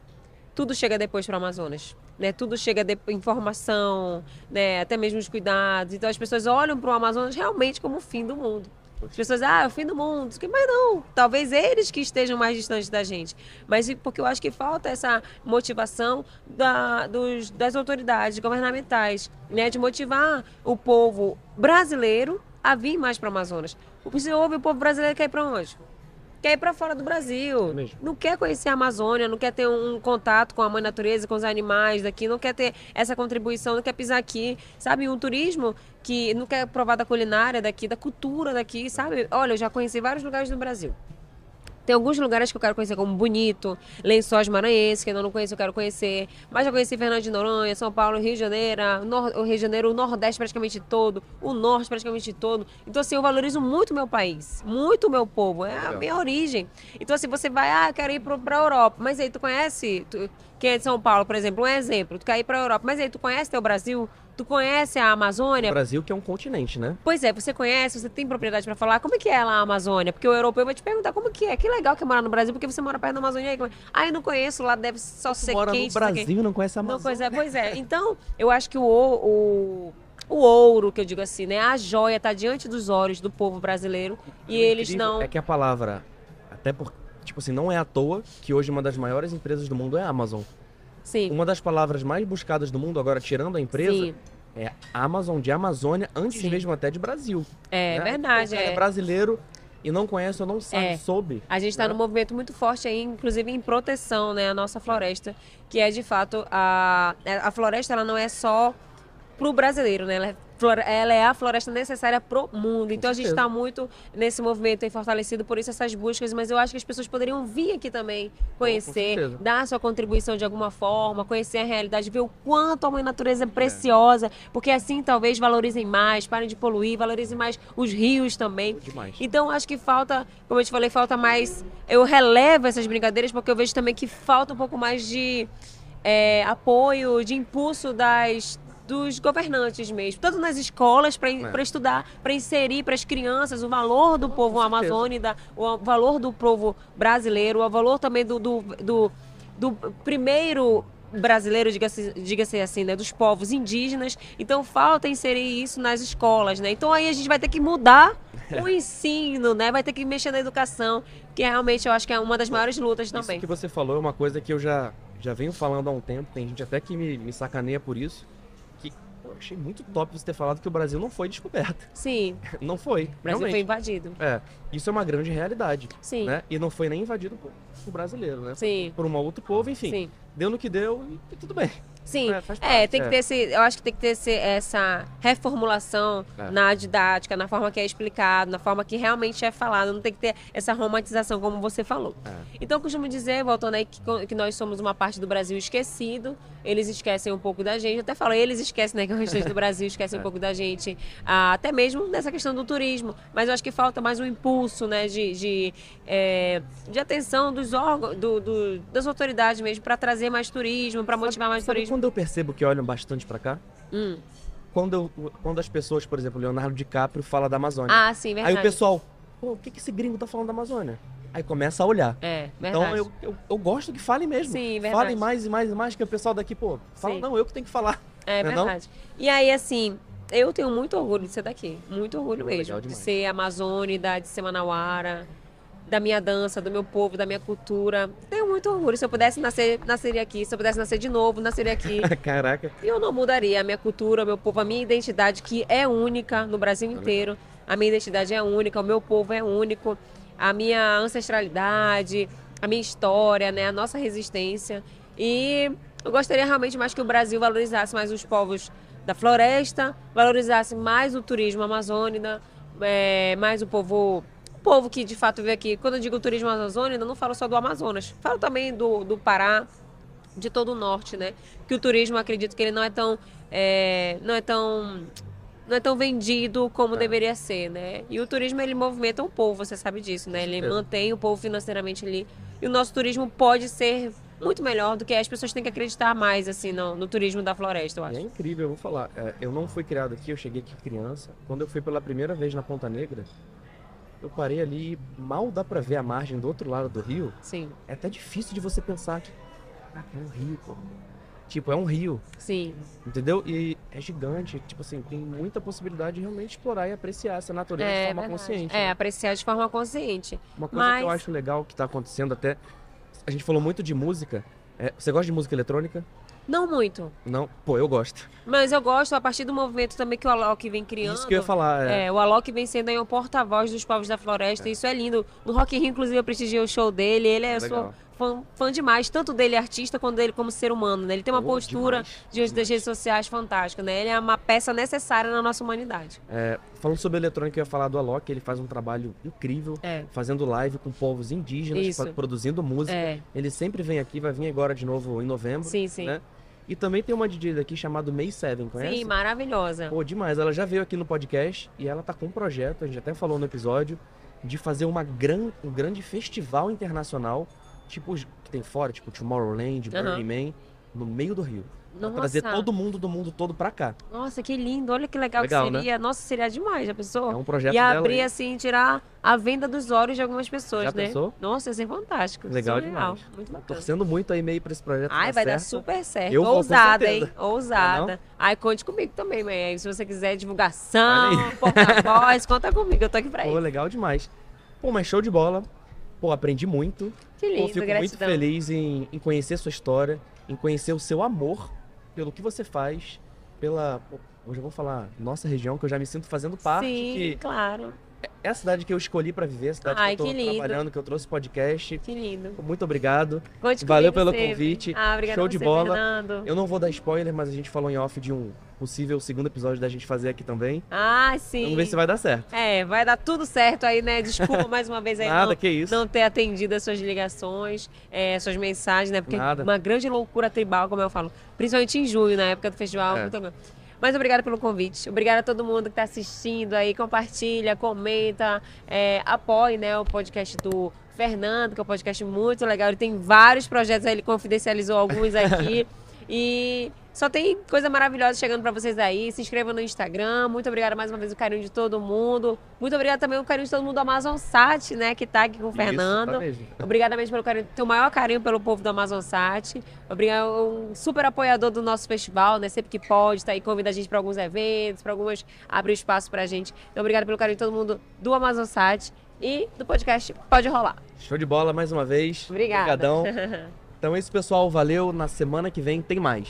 Tudo chega depois para o Amazonas. Né? Tudo chega de informação, né? até mesmo os cuidados. Então as pessoas olham para o Amazonas realmente como o fim do mundo. As pessoas, ah, é o fim do mundo. Mas não, talvez eles que estejam mais distantes da gente. Mas porque eu acho que falta essa motivação da- dos- das autoridades governamentais, né? De motivar o povo brasileiro a vir mais para o Amazonas. Você ouve o povo brasileiro quer ir para onde? Quer ir para fora do Brasil. É mesmo. Não quer conhecer a Amazônia, não quer ter um contato com a mãe natureza, com os animais daqui, não quer ter essa contribuição, não quer pisar aqui, sabe? Um turismo que não quer provar da culinária daqui, da cultura daqui, sabe? Olha, eu já conheci vários lugares no Brasil. Tem alguns lugares que eu quero conhecer como Bonito, Lençóis Maranhenses, que eu não conheço, eu quero conhecer. Mas já conheci Fernando de Noronha, São Paulo, Rio de Janeiro, o Rio de Janeiro, o Nordeste praticamente todo, o Norte praticamente todo. Então, assim, eu valorizo muito o meu país, muito o meu povo, é a minha origem. Então, assim, você vai, ah, eu quero ir para a Europa. Mas aí, tu conhece, tu, quem é de São Paulo, por exemplo, um exemplo, tu quer ir para a Europa. Mas aí, tu conhece teu Brasil? Tu conhece a Amazônia? O Brasil que é um continente, né? Pois é, você conhece, você tem propriedade para falar. Como é que é lá a Amazônia? Porque o europeu vai te perguntar como que é. Que legal que é morar no Brasil, porque você mora perto da Amazônia. Aí, ah, eu não conheço, lá deve só ser mora quente. no Brasil não conhece a Amazônia. Não, pois é, pois é. Então, eu acho que o, o, o ouro, que eu digo assim, né? A joia está diante dos olhos do povo brasileiro e O eles não... É que a palavra, até por, tipo assim, não é à toa que hoje uma das maiores empresas do mundo é a Amazon. Sim, Uma das palavras mais buscadas do mundo, agora tirando a empresa, sim. é Amazon de Amazônia, antes Sim. mesmo até de Brasil. É né? verdade, O cara é. é brasileiro e não conhece ou não sabe, É. soube. A gente está né? num movimento muito forte aí, inclusive em proteção, né, a nossa floresta, que é de fato a a floresta ela não é só pro brasileiro, né? Ela é, flore- ela é a floresta necessária pro mundo. Então a gente está muito nesse movimento aí fortalecido por isso essas buscas, mas eu acho que as pessoas poderiam vir aqui também conhecer, certeza. dar sua contribuição de alguma forma, conhecer a realidade, ver o quanto a mãe natureza é preciosa, porque assim talvez valorizem mais, parem de poluir, valorizem mais os rios também. Demais. Então acho que falta, como eu te falei, falta mais. Eu relevo essas brincadeiras porque eu vejo também que falta um pouco mais de é, apoio, de impulso das dos governantes mesmo, tanto nas escolas para É. estudar, para inserir para as crianças o valor do povo amazônida, o valor do povo brasileiro, o valor também do, do, do, do primeiro brasileiro, diga-se diga assim, né, dos povos indígenas. Então falta inserir isso nas escolas, né? Então aí a gente vai ter que mudar o *laughs* ensino, né? Vai ter que mexer na educação, que realmente eu acho que é uma das maiores lutas também. Isso que você falou é uma coisa que eu já, já venho falando há um tempo, tem gente até que me, me sacaneia por isso, que eu achei muito top você ter falado que o Brasil não foi descoberto. Sim, *laughs* Não foi. o Brasil foi realmente. invadido. É, isso é uma grande realidade, Sim, né? E não foi nem invadido por, por brasileiro, né? sim, Por um outro povo, enfim. sim. Deu no que deu e, e tudo bem. Sim, É, é, tem que é. ter esse, eu acho que tem que ter esse, essa reformulação É. na didática, na forma que é explicado, na forma que realmente é falado, não tem que ter essa romantização como você falou. É. Então eu costumo dizer, voltando aí, que, que nós somos uma parte do Brasil esquecido, eles esquecem um pouco da gente, eu até falo, eles esquecem, né, que o restante do Brasil esquece um *laughs* É. pouco da gente, ah, até mesmo nessa questão do turismo, mas eu acho que falta mais um impulso, né, de, de, é, de atenção dos órgãos, do, do- das autoridades mesmo, para trazer mais turismo, para motivar mais turismo. Quando eu percebo que olham bastante pra cá? Hum. Quando, eu, quando as pessoas, por exemplo, Leonardo DiCaprio fala da Amazônia. Ah, sim, Aí verdade. o pessoal, pô, o que, que esse gringo tá falando da Amazônia? Aí começa a olhar. É, Então verdade. eu, eu, eu gosto que falem mesmo. Sim, verdade. Falem mais e mais e mais, que o pessoal daqui, pô, fala, Sim. não, eu que tenho que falar. É Não é não? verdade. E aí, assim, eu tenho muito orgulho de ser daqui. Muito orgulho Pô, mesmo. De ser amazônida, de ser manauara, da minha dança, do meu povo, da minha cultura. Tenho muito orgulho. Se eu pudesse nascer, nasceria aqui. Se eu pudesse nascer de novo, nasceria aqui. *laughs* Caraca. E eu não mudaria a minha cultura, o meu povo, a minha identidade, que é única no Brasil inteiro. A minha identidade é única, o meu povo é único. A minha ancestralidade, a minha história, né? A nossa resistência. E eu gostaria realmente mais que o Brasil valorizasse mais os povos da floresta, valorizasse mais o turismo amazônida, é, mais o povo povo que de fato veio aqui. Quando eu digo turismo amazônico, eu não falo só do Amazonas. Falo também do, do Pará, de todo o norte, né? Que o turismo, acredito que ele não é tão, é, não é tão, não é tão vendido como É. deveria ser, né? E o turismo ele movimenta o povo, você sabe disso, né? Ele mantém o povo financeiramente ali. E o nosso turismo pode ser muito melhor do que as pessoas têm que acreditar mais assim no, no turismo da floresta, eu E acho. é incrível, eu vou falar. é, eu não fui criado aqui, eu cheguei aqui criança. Quando eu fui pela primeira vez na Ponta Negra, eu parei ali, mal dá pra ver a margem do outro lado do rio. Sim, É até difícil de você pensar que, é um rio, pô. Tipo, é um rio, sim, entendeu? E é gigante, tipo assim, tem muita possibilidade de realmente explorar e apreciar essa natureza de é forma verdade. consciente. É, né? apreciar de forma consciente. Uma coisa que eu mas- acho legal que tá acontecendo até. A gente falou muito de música. É, você gosta de música eletrônica? Não muito, Não? Pô, eu gosto. mas eu gosto a partir do movimento também que o Alok vem criando. Isso que eu ia falar. É, É, o Alok vem sendo aí um porta-voz dos povos da floresta, isso é lindo. No Rock in Rio, inclusive, eu prestigiei o show dele, ele é, Legal. fã, fã demais, tanto dele artista quanto dele como ser humano, né? Ele tem uma Pô, postura demais, das demais. redes sociais fantástica, né? Ele é uma peça necessária na nossa humanidade. É, falando sobre eletrônica, eu ia falar do Alok, ele faz um trabalho incrível, É. fazendo live com povos indígenas, Isso. produzindo música. É, Ele sempre vem aqui, vai vir agora de novo em novembro. sim, sim. né? E também tem uma DJ daqui chamada May Seven, conhece? Sim, maravilhosa. Pô, demais. Ela já veio aqui no podcast e ela tá com um projeto, a gente até falou no episódio, de fazer uma gran, um grande festival internacional, tipo os que tem fora, tipo Tomorrowland, Aham. Burning Man, no meio do Rio. Nossa. trazer todo mundo do mundo todo pra cá. Nossa, que lindo. Olha que legal, Legal, que né? seria. Nossa, seria demais, já pensou? É um projeto e abrir assim, tirar a venda dos olhos de algumas pessoas, Já né? pensou? Nossa, ia ser fantástico. Legal surreal. demais. Muito bacana. Torcendo muito aí meio pra esse projeto Ai, dar vai dar certo. super certo. Eu vou, Ousada, certeza. hein? Ousada. Ai, conte comigo também, mãe. Se você quiser divulgação, porta-voz, conta comigo. Eu tô aqui pra Pô, isso. legal demais. Pô, mas show de bola. Pô, aprendi muito. Que Pô, lindo, fico muito gratidão. feliz em, em conhecer sua história, em conhecer o seu amor pelo que você faz, pela. Hoje eu vou falar nossa região, que eu já me sinto fazendo parte, Sim, que claro. É a cidade que eu escolhi pra viver, a cidade Ai, que eu tô que trabalhando, que eu trouxe podcast. Que lindo. Muito obrigado. Valeu pelo convite. Ah, Show de você, bola. Fernando. Eu não vou dar spoiler, mas a gente falou em off de um possível segundo episódio da gente fazer aqui também. Ah, sim. Vamos ver se vai dar certo. É, vai dar tudo certo aí, né? Desculpa mais uma vez aí Nada, não, que isso. não ter atendido as suas ligações, é, suas mensagens, né? Porque Nada. uma grande loucura tribal, como eu falo. Principalmente em junho, na época do festival. É. Muito. Mas obrigada pelo convite. Obrigada a todo mundo que está assistindo aí. Compartilha, comenta, é, apoie né, o podcast do Fernando, que é um podcast muito legal. Ele tem vários projetos aí, ele confidencializou alguns aqui. *laughs* e só tem coisa maravilhosa chegando para vocês aí. Se inscreva no Instagram. Muito obrigada mais uma vez o carinho de todo mundo. Muito obrigada também o carinho de todo mundo do Amazon Sat, né, que tá aqui com o Fernando. Isso, tá mesmo. Obrigada mesmo pelo carinho, teu maior carinho pelo povo do Amazon Sat. Obrigado, um super apoiador do nosso festival, né? Sempre que pode, tá aí, convida a gente para alguns eventos, para algumas abrir espaço pra gente. Então, obrigada pelo carinho de todo mundo do Amazon Sat e do podcast Pode Rolar. Show de bola mais uma vez. Obrigada. Obrigadão. *laughs* Então é isso, pessoal. Valeu. Na semana que vem tem mais.